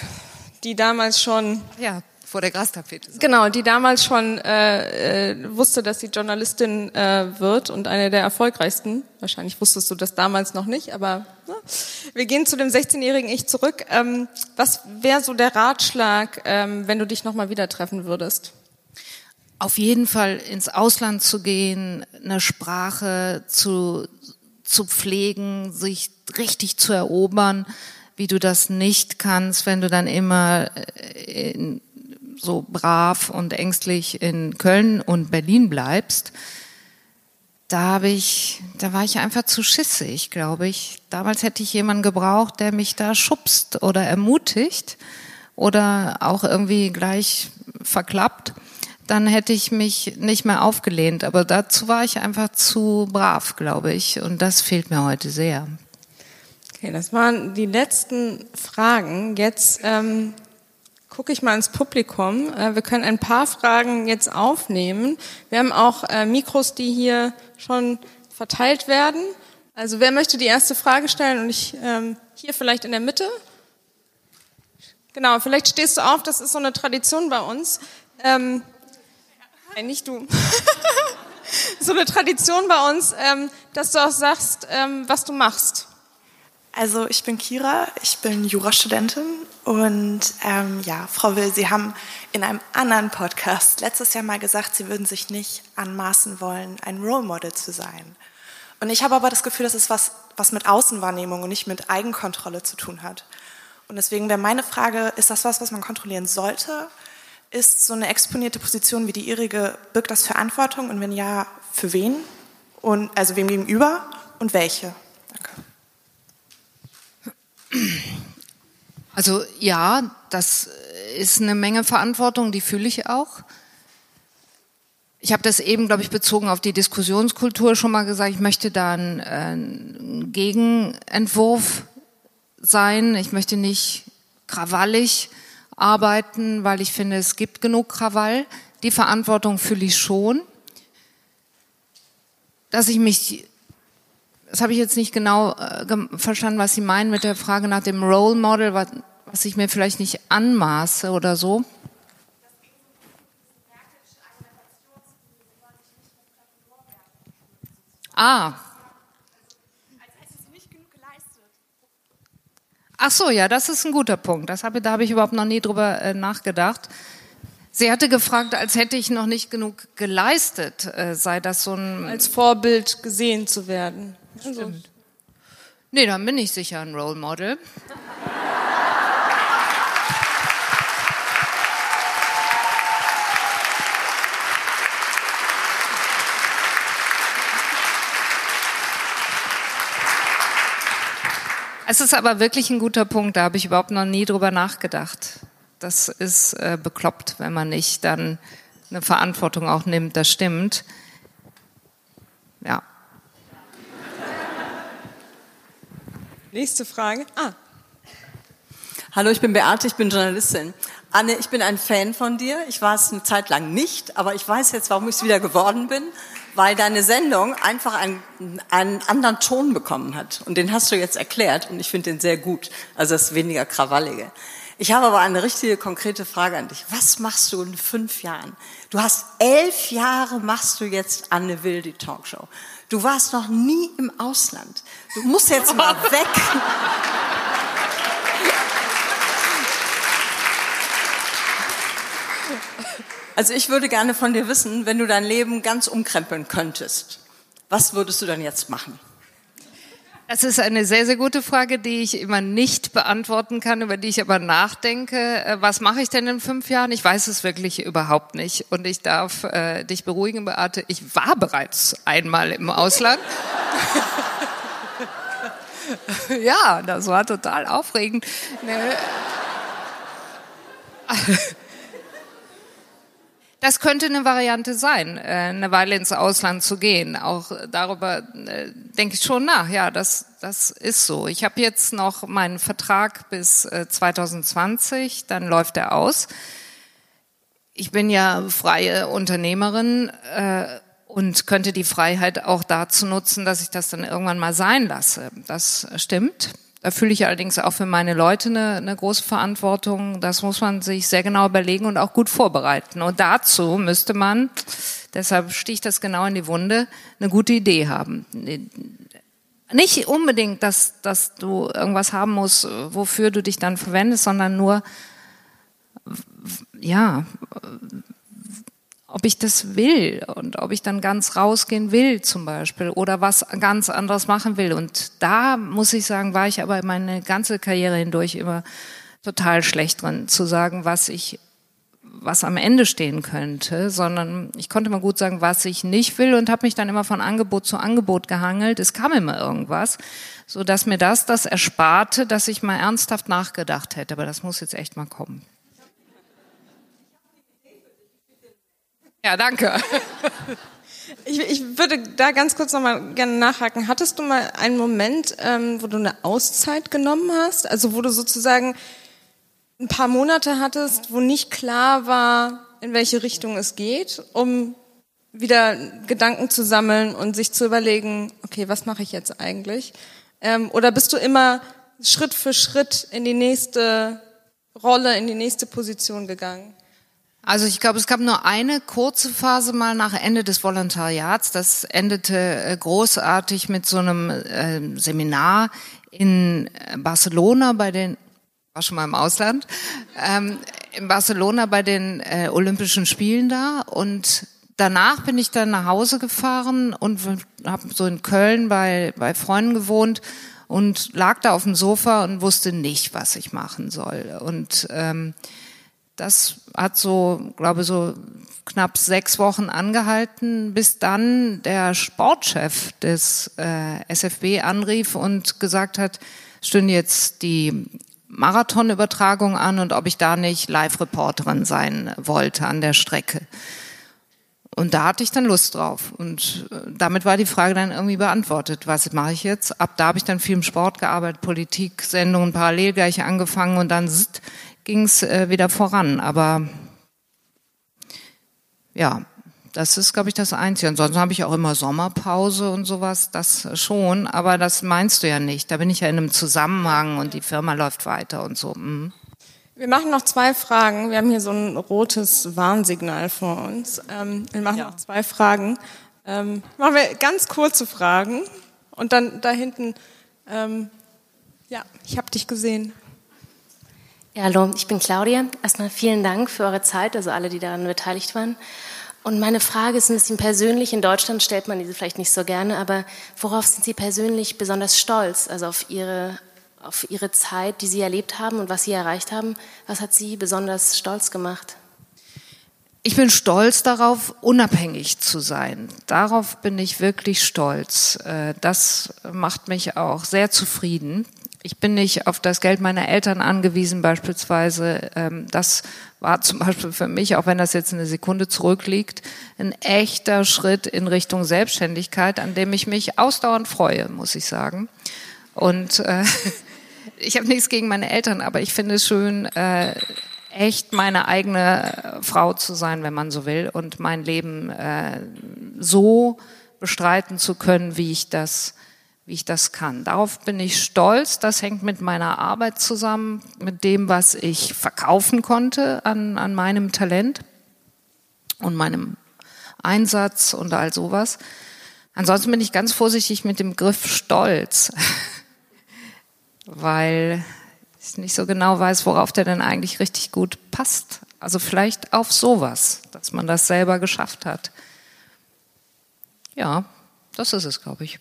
die damals schon ja vor der Grastapete. Genau, die damals schon äh, äh, wusste, dass sie Journalistin äh, wird und eine der erfolgreichsten. Wahrscheinlich wusstest du das damals noch nicht, aber ne? wir gehen zu dem 16-jährigen Ich zurück. Ähm, was wäre so der Ratschlag, ähm, wenn du dich nochmal wieder treffen würdest? Auf jeden Fall ins Ausland zu gehen, eine Sprache zu, zu pflegen, sich richtig zu erobern, wie du das nicht kannst, wenn du dann immer äh, in so brav und ängstlich in Köln und Berlin bleibst, da habe ich, da war ich einfach zu schissig, glaube ich. Damals hätte ich jemanden gebraucht, der mich da schubst oder ermutigt oder auch irgendwie gleich verklappt. Dann hätte ich mich nicht mehr aufgelehnt. Aber dazu war ich einfach zu brav, glaube ich. Und das fehlt mir heute sehr. Okay, das waren die letzten Fragen. Jetzt ähm, gucke ich mal ins Publikum. Äh, wir können ein paar Fragen jetzt aufnehmen. Wir haben auch äh, Mikros, die hier schon verteilt werden. Also wer möchte die erste Frage stellen? Und ich ähm, hier vielleicht in der Mitte. Genau, vielleicht stehst du auf. Das ist so eine Tradition bei uns. Ähm, nein, nicht du. [LAUGHS] so eine Tradition bei uns, ähm, dass du auch sagst, ähm, was du machst. Also ich bin Kira, ich bin Jurastudentin und ähm, ja, Frau Will, Sie haben in einem anderen Podcast letztes Jahr mal gesagt, Sie würden sich nicht anmaßen wollen, ein Role Model zu sein. Und ich habe aber das Gefühl, dass es was, was mit Außenwahrnehmung und nicht mit Eigenkontrolle zu tun hat. Und deswegen wäre meine Frage, ist das was, was man kontrollieren sollte? Ist so eine exponierte Position wie die ihrige, birgt das Verantwortung? Und wenn ja, für wen? Und, also wem gegenüber und welche? Also ja, das ist eine Menge Verantwortung, die fühle ich auch. Ich habe das eben, glaube ich, bezogen auf die Diskussionskultur schon mal gesagt. Ich möchte da einen, äh, Gegenentwurf sein. Ich möchte nicht krawallig arbeiten, weil ich finde, es gibt genug Krawall. Die Verantwortung fühle ich schon. Dass ich mich, das habe ich jetzt nicht genau äh, verstanden, was Sie meinen mit der Frage nach dem Role Model, was, was ich mir vielleicht nicht anmaße oder so. Ah. Ach so, ja, das ist ein guter Punkt. Das habe, da habe ich überhaupt noch nie drüber äh, nachgedacht. Sie hatte gefragt, als hätte ich noch nicht genug geleistet, äh, sei das so ein... Als Vorbild gesehen zu werden. Stimmt. Also. Nee, dann bin ich sicher ein Role Model. Es ist aber wirklich ein guter Punkt, da habe ich überhaupt noch nie drüber nachgedacht. Das ist äh, bekloppt, wenn man nicht dann eine Verantwortung auch nimmt, das stimmt. Ja. Nächste Frage. Ah. Hallo, ich bin Beate, ich bin Journalistin. Anne, ich bin ein Fan von dir. Ich war es eine Zeit lang nicht, aber ich weiß jetzt, warum ich es wieder geworden bin weil deine Sendung einfach einen, einen anderen Ton bekommen hat. Und den hast du jetzt erklärt und ich finde den sehr gut. Also das weniger Krawallige. Ich habe aber eine richtige konkrete Frage an dich. Was machst du in fünf Jahren? Du hast elf Jahre machst du jetzt Anne Will, die Talkshow. Du warst noch nie im Ausland. Du musst jetzt mal [LAUGHS] weg. Also ich würde gerne von dir wissen, wenn du dein Leben ganz umkrempeln könntest, was würdest du dann jetzt machen? Das ist eine sehr, sehr gute Frage, die ich immer nicht beantworten kann, über die ich aber nachdenke. Äh, was mache ich denn in fünf Jahren? Ich weiß es wirklich überhaupt nicht. Und ich darf äh, dich beruhigen, Beate, ich war bereits einmal im Ausland. [LAUGHS] ja, das war total aufregend. Ne. Das könnte eine Variante sein, äh, eine Weile ins Ausland zu gehen. Auch darüber äh, denke ich schon nach. Ja, das, das ist so. Ich habe jetzt noch meinen Vertrag bis 2020, äh, dann läuft er aus. Ich bin ja freie Unternehmerin und könnte die Freiheit auch dazu nutzen, dass ich das dann irgendwann mal sein lasse. Das stimmt. Da fühle ich allerdings auch für meine Leute eine, eine große Verantwortung. Das muss man sich sehr genau überlegen und auch gut vorbereiten. Und dazu müsste man, deshalb sticht das genau in die Wunde, eine gute Idee haben. Nicht unbedingt, dass, dass du irgendwas haben musst, wofür du dich dann verwendest, sondern nur, ja, ob ich das will und ob ich dann ganz rausgehen will zum Beispiel oder was ganz anderes machen will. Und da muss ich sagen, war ich aber meine ganze Karriere hindurch immer total schlecht drin zu sagen, was ich was am Ende stehen könnte, sondern ich konnte mal gut sagen, was ich nicht will und habe mich dann immer von Angebot zu Angebot gehangelt. Es kam immer irgendwas, so dass mir das das ersparte, dass ich mal ernsthaft nachgedacht hätte. Aber das muss jetzt echt mal kommen. Ja, danke. [LAUGHS] Ich, ich würde da ganz kurz nochmal gerne nachhaken. Hattest du mal einen Moment, ähm, wo du eine Auszeit genommen hast? Also wo du sozusagen ein paar Monate hattest, wo nicht klar war, in welche Richtung es geht, um wieder Gedanken zu sammeln und sich zu überlegen, okay, was mache ich jetzt eigentlich? Ähm, oder bist du immer Schritt für Schritt in die nächste Rolle, in die nächste Position gegangen? Also ich glaube, es gab nur eine kurze Phase mal nach Ende des Volontariats. Das endete äh, großartig mit so einem äh, Seminar in äh, Barcelona bei den, war schon mal im Ausland, ähm, in Barcelona bei den Olympischen Spielen da und danach bin ich dann nach Hause gefahren und habe so in Köln bei, bei Freunden gewohnt und lag da auf dem Sofa und wusste nicht, was ich machen soll. Und ähm, das hat so, glaube so knapp sechs Wochen angehalten, bis dann der Sportchef des äh, SFB anrief und gesagt hat, stünde jetzt die Marathonübertragung an und ob ich da nicht Live-Reporterin sein wollte an der Strecke. Und da hatte ich dann Lust drauf. Und äh, damit war die Frage dann irgendwie beantwortet. Was mache ich jetzt? Ab da habe ich dann viel im Sport gearbeitet, Politik, Sendungen parallel gleich angefangen und dann ging es äh, wieder voran. Aber ja, das ist, glaube ich, das Einzige. Ansonsten habe ich auch immer Sommerpause und sowas, das schon. Aber das meinst du ja nicht. Da bin ich ja in einem Zusammenhang und die Firma läuft weiter und so. Mhm. Wir machen noch zwei Fragen. Wir haben hier so ein rotes Warnsignal vor uns. Ähm, wir machen ja. noch zwei Fragen. Ähm, machen wir ganz kurze Fragen und dann da hinten. Ähm, ja, ich habe dich gesehen. Ja, hallo, ich bin Claudia. Erstmal vielen Dank für eure Zeit, also alle, die daran beteiligt waren. Und meine Frage ist ein bisschen persönlich. In Deutschland stellt man diese vielleicht nicht so gerne, aber worauf sind Sie persönlich besonders stolz? Also auf Ihre auf Ihre Zeit, die Sie erlebt haben und was Sie erreicht haben. Was hat Sie besonders stolz gemacht? Ich bin stolz darauf, unabhängig zu sein. Darauf bin ich wirklich stolz. Äh, das macht mich auch sehr zufrieden. Ich bin nicht auf das Geld meiner Eltern angewiesen beispielsweise. Ähm, das war zum Beispiel für mich, auch wenn das jetzt eine Sekunde zurückliegt, ein echter Schritt in Richtung Selbstständigkeit, an dem ich mich ausdauernd freue, muss ich sagen. Und äh, [LAUGHS] ich habe nichts gegen meine Eltern, aber ich finde es schön, äh, echt meine eigene Frau zu sein, wenn man so will, und mein Leben äh, so bestreiten zu können, wie ich das wie ich das kann. Darauf bin ich stolz. Das hängt mit meiner Arbeit zusammen, mit dem, was ich verkaufen konnte an, an meinem Talent und meinem Einsatz und all sowas. Ansonsten bin ich ganz vorsichtig mit dem Griff Stolz. [LAUGHS] weil ich nicht so genau weiß, worauf der denn eigentlich richtig gut passt. Also vielleicht auf sowas, dass man das selber geschafft hat. Ja, das ist es, glaube ich.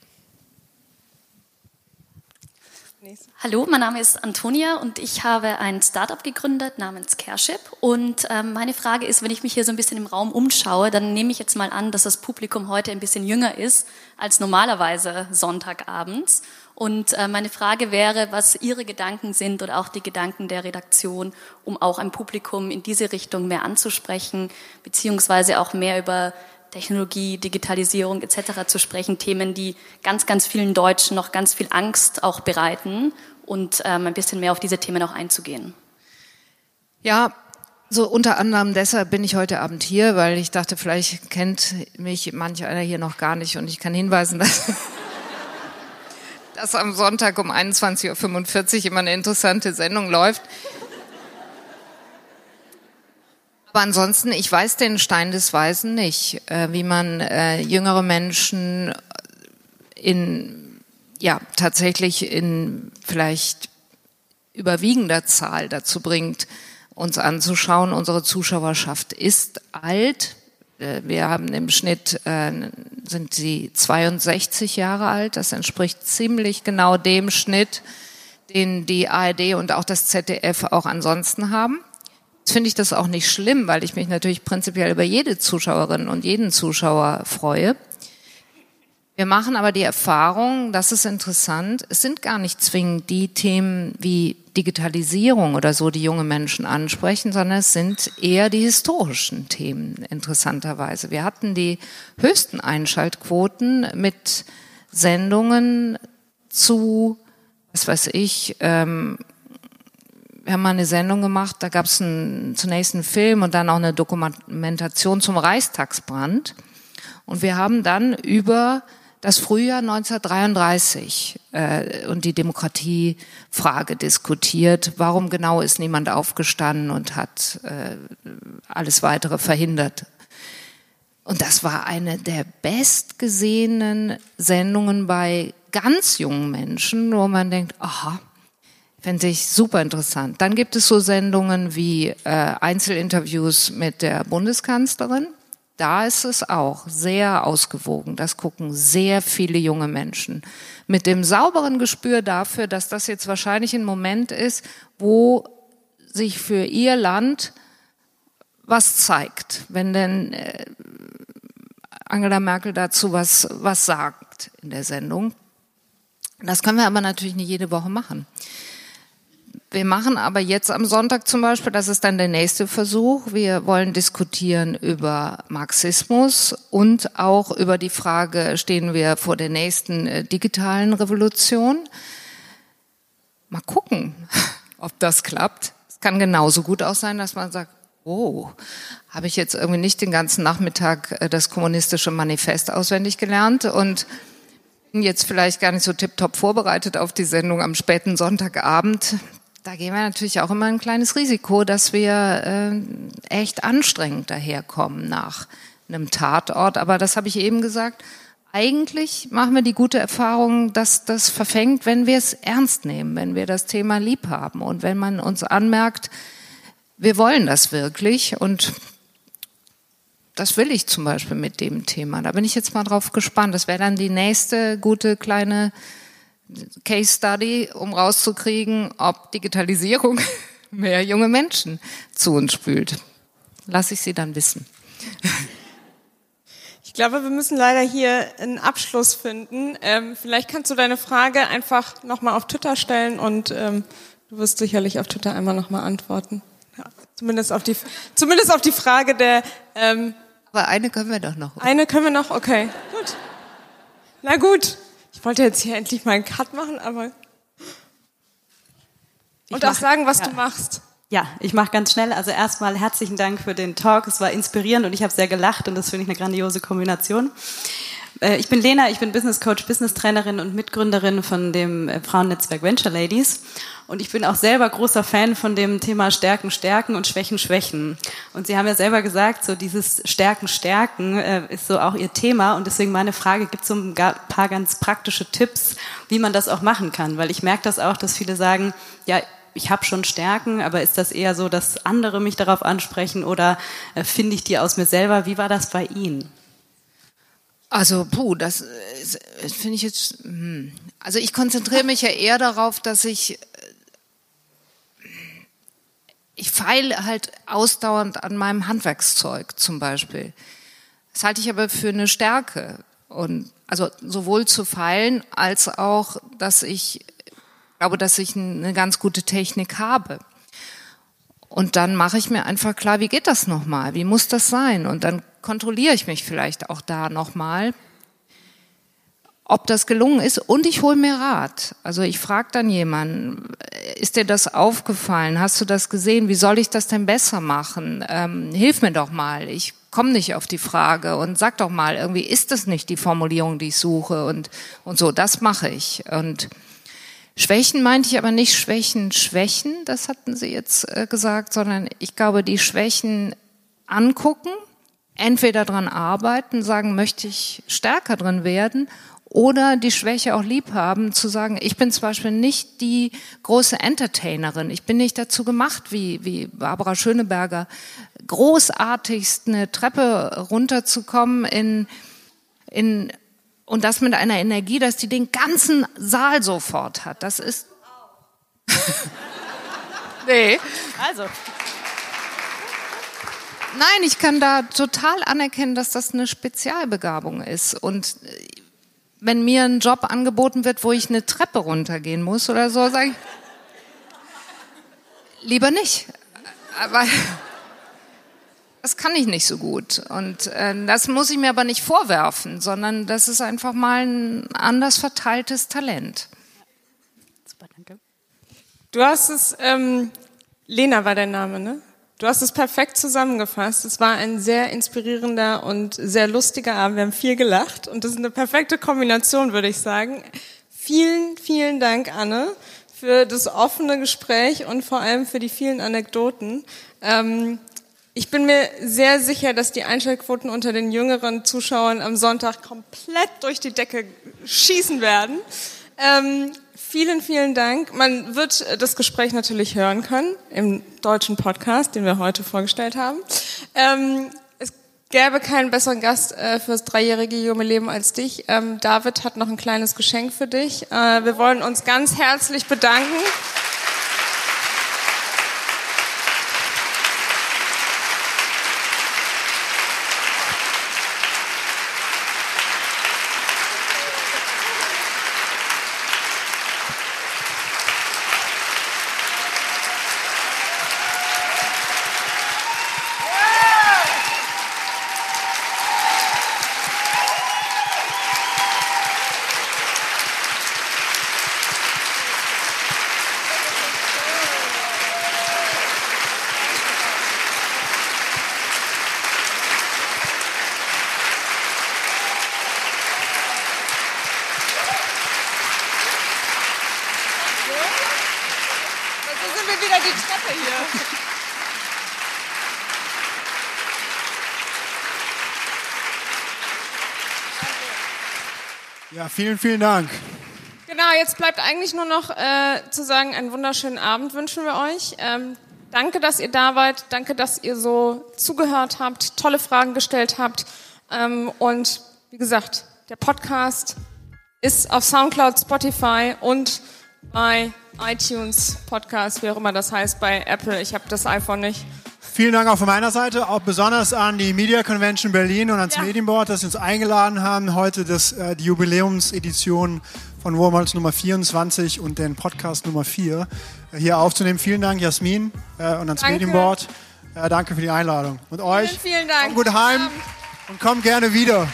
Hallo, mein Name ist Antonia und ich habe ein Startup gegründet namens Careship. Und ähm, meine Frage ist, wenn ich mich hier so ein bisschen im Raum umschaue, dann nehme ich jetzt mal an, dass das Publikum heute ein bisschen jünger ist als normalerweise Sonntagabends. Und äh, meine Frage wäre, was Ihre Gedanken sind oder auch die Gedanken der Redaktion, um auch ein Publikum in diese Richtung mehr anzusprechen, beziehungsweise auch mehr über Technologie, Digitalisierung etc. zu sprechen, Themen, die ganz, ganz vielen Deutschen noch ganz viel Angst auch bereiten und ähm, ein bisschen mehr auf diese Themen auch einzugehen. Ja, so unter anderem deshalb bin ich heute Abend hier, weil ich dachte, vielleicht kennt mich manch einer hier noch gar nicht und ich kann hinweisen, [LAUGHS] dass dass am Sonntag um 21.45 Uhr immer eine interessante Sendung läuft. Aber ansonsten, ich weiß den Stein des Weisen nicht, äh, wie man äh, jüngere Menschen in, ja, tatsächlich in vielleicht überwiegender Zahl dazu bringt, uns anzuschauen. Unsere Zuschauerschaft ist alt, äh, wir haben im Schnitt, äh, sind sie 62 Jahre alt. Das entspricht ziemlich genau dem Schnitt, den die ARD und auch das ZDF auch ansonsten haben. Jetzt finde ich das auch nicht schlimm, weil ich mich natürlich prinzipiell über jede Zuschauerin und jeden Zuschauer freue. Wir machen aber die Erfahrung, das ist interessant, es sind gar nicht zwingend die Themen wie Digitalisierung oder so, die junge Menschen ansprechen, sondern es sind eher die historischen Themen, interessanterweise. Wir hatten die höchsten Einschaltquoten mit Sendungen zu, was weiß ich, ähm, wir haben mal eine Sendung gemacht, da gab es zunächst einen Film und dann auch eine Dokumentation zum Reichstagsbrand. Und wir haben dann über das Frühjahr 1933 äh, und die Demokratiefrage diskutiert. Warum genau ist niemand aufgestanden und hat äh, alles weitere verhindert? Und das war eine der bestgesehenen Sendungen bei ganz jungen Menschen, wo man denkt, aha, Fände ich super interessant. Dann gibt es so Sendungen wie äh, Einzelinterviews mit der Bundeskanzlerin. Da ist es auch sehr ausgewogen. Das gucken sehr viele junge Menschen mit dem sauberen Gespür dafür, dass das jetzt wahrscheinlich ein Moment ist, wo sich für ihr Land was zeigt, wenn denn äh, Angela Merkel dazu was, was sagt in der Sendung. Das können wir aber natürlich nicht jede Woche machen. Wir machen aber jetzt am Sonntag zum Beispiel, das ist dann der nächste Versuch, wir wollen diskutieren über Marxismus und auch über die Frage, stehen wir vor der nächsten äh, digitalen Revolution? Mal gucken, [LAUGHS] ob das klappt. Es kann genauso gut auch sein, dass man sagt, oh, habe ich jetzt irgendwie nicht den ganzen Nachmittag äh, das kommunistische Manifest auswendig gelernt und jetzt vielleicht gar nicht so tiptop vorbereitet auf die Sendung am späten Sonntagabend da gehen wir natürlich auch immer ein kleines Risiko, dass wir äh, echt anstrengend daherkommen nach einem Tatort. Aber das habe ich eben gesagt. Eigentlich machen wir die gute Erfahrung, dass das verfängt, wenn wir es ernst nehmen, wenn wir das Thema lieb haben und wenn man uns anmerkt, wir wollen das wirklich und das will ich zum Beispiel mit dem Thema. Da bin ich jetzt mal drauf gespannt. Das wäre dann die nächste gute kleine Case Study, um rauszukriegen, ob Digitalisierung [LAUGHS] mehr junge Menschen zu uns spült. Lass ich Sie dann wissen. [LAUGHS] Ich glaube, wir müssen leider hier einen Abschluss finden. Ähm, vielleicht kannst du deine Frage einfach nochmal auf Twitter stellen und ähm, du wirst sicherlich auf Twitter einmal nochmal antworten. Ja, zumindest, auf die, zumindest auf die Frage der... Ähm, Aber eine können wir doch noch. Eine können wir noch? Okay, gut. Na gut. Ich wollte jetzt hier endlich mal einen Cut machen, aber. Ich und auch sagen, was ja. du machst. Ja, ich mache ganz schnell. Also erstmal herzlichen Dank für den Talk. Es war inspirierend und ich habe sehr gelacht und das finde ich eine grandiose Kombination. Äh, ich bin Lena, ich bin Business Coach, Business Trainerin und Mitgründerin von dem äh, Frauennetzwerk Venture Ladies. Und ich bin auch selber großer Fan von dem Thema Stärken, Stärken und Schwächen, Schwächen. Und Sie haben ja selber gesagt, so dieses Stärken, Stärken äh, ist so auch Ihr Thema. Und deswegen meine Frage, gibt es so ein paar ganz praktische Tipps, wie man das auch machen kann? Weil ich merke das auch, dass viele sagen, ja, ich habe schon Stärken, aber ist das eher so, dass andere mich darauf ansprechen oder finde ich die aus mir selber? Wie war das bei Ihnen? Also, puh, das, das finde ich jetzt. Hm. Also ich konzentriere mich ja eher darauf, dass ich ich feile halt ausdauernd an meinem Handwerkszeug zum Beispiel. Das halte ich aber für eine Stärke. Und also sowohl zu feilen als auch, dass ich glaube, dass ich eine ganz gute Technik habe. Und dann mache ich mir einfach klar, wie geht das nochmal? Wie muss das sein? Und dann kontrolliere ich mich vielleicht auch da nochmal ob das gelungen ist und ich hole mir Rat. Also ich frage dann jemanden, ist dir das aufgefallen? Hast du das gesehen? Wie soll ich das denn besser machen? Ähm, hilf mir doch mal. Ich komme nicht auf die Frage und sag doch mal, irgendwie ist das nicht die Formulierung, die ich suche und, und so, das mache ich. Und Schwächen meinte ich aber nicht Schwächen, Schwächen, das hatten Sie jetzt äh, gesagt, sondern ich glaube, die Schwächen angucken, entweder dran arbeiten, sagen, möchte ich stärker drin werden oder die Schwäche auch lieb haben, zu sagen, ich bin zum Beispiel nicht die große Entertainerin, ich bin nicht dazu gemacht, wie, wie Barbara Schöneberger, großartigst eine Treppe runterzukommen in, in, und das mit einer Energie, dass die den ganzen Saal sofort hat. Das ist. nee. Also. Nein, ich kann da total anerkennen, dass das eine Spezialbegabung ist. Und wenn mir ein Job angeboten wird, wo ich eine Treppe runtergehen muss oder so, sage ich, lieber nicht. Aber das kann ich nicht so gut. Und äh, das muss ich mir aber nicht vorwerfen, sondern das ist einfach mal ein anders verteiltes Talent. Super, danke. Du hast es, ähm, Lena war dein Name, ne? Du hast es perfekt zusammengefasst. Es war ein sehr inspirierender und sehr lustiger Abend. Wir haben viel gelacht und das ist eine perfekte Kombination, würde ich sagen. Vielen, vielen Dank, Anne, für das offene Gespräch und vor allem für die vielen Anekdoten. Ähm, ich bin mir sehr sicher, dass die Einschaltquoten unter den jüngeren Zuschauern am Sonntag komplett durch die Decke schießen werden. Ähm, Vielen, vielen Dank. Man wird das Gespräch natürlich hören können im deutschen Podcast, den wir heute vorgestellt haben. Ähm, es, gäbe keinen besseren Gast äh, fürs dreijährige Jubiläum als dich. Ähm, David hat noch ein kleines Geschenk für dich. Äh, wir wollen uns ganz herzlich bedanken. Ja, vielen, vielen Dank. Genau, jetzt bleibt eigentlich nur noch äh, zu sagen, einen wunderschönen Abend wünschen wir euch. Ähm, danke, dass ihr da wart. Danke, dass ihr so zugehört habt, tolle Fragen gestellt habt. Ähm, und wie gesagt, der Podcast ist auf Soundcloud, Spotify und bei iTunes Podcast, wie auch immer das heißt, bei Apple. Ich habe das iPhone nicht. Vielen Dank auch von meiner Seite, auch besonders an die Media Convention Berlin und ans ja. Medienboard, dass sie uns eingeladen haben, heute das, äh, die Jubiläumsedition von Warmalls Nummer 24 und den Podcast Nummer 4 äh, hier aufzunehmen. Vielen Dank, Jasmin, äh, und ans danke. Medienboard. Äh, danke für die Einladung. Und euch, vielen, vielen Dank. kommt gut heim und kommt gerne wieder.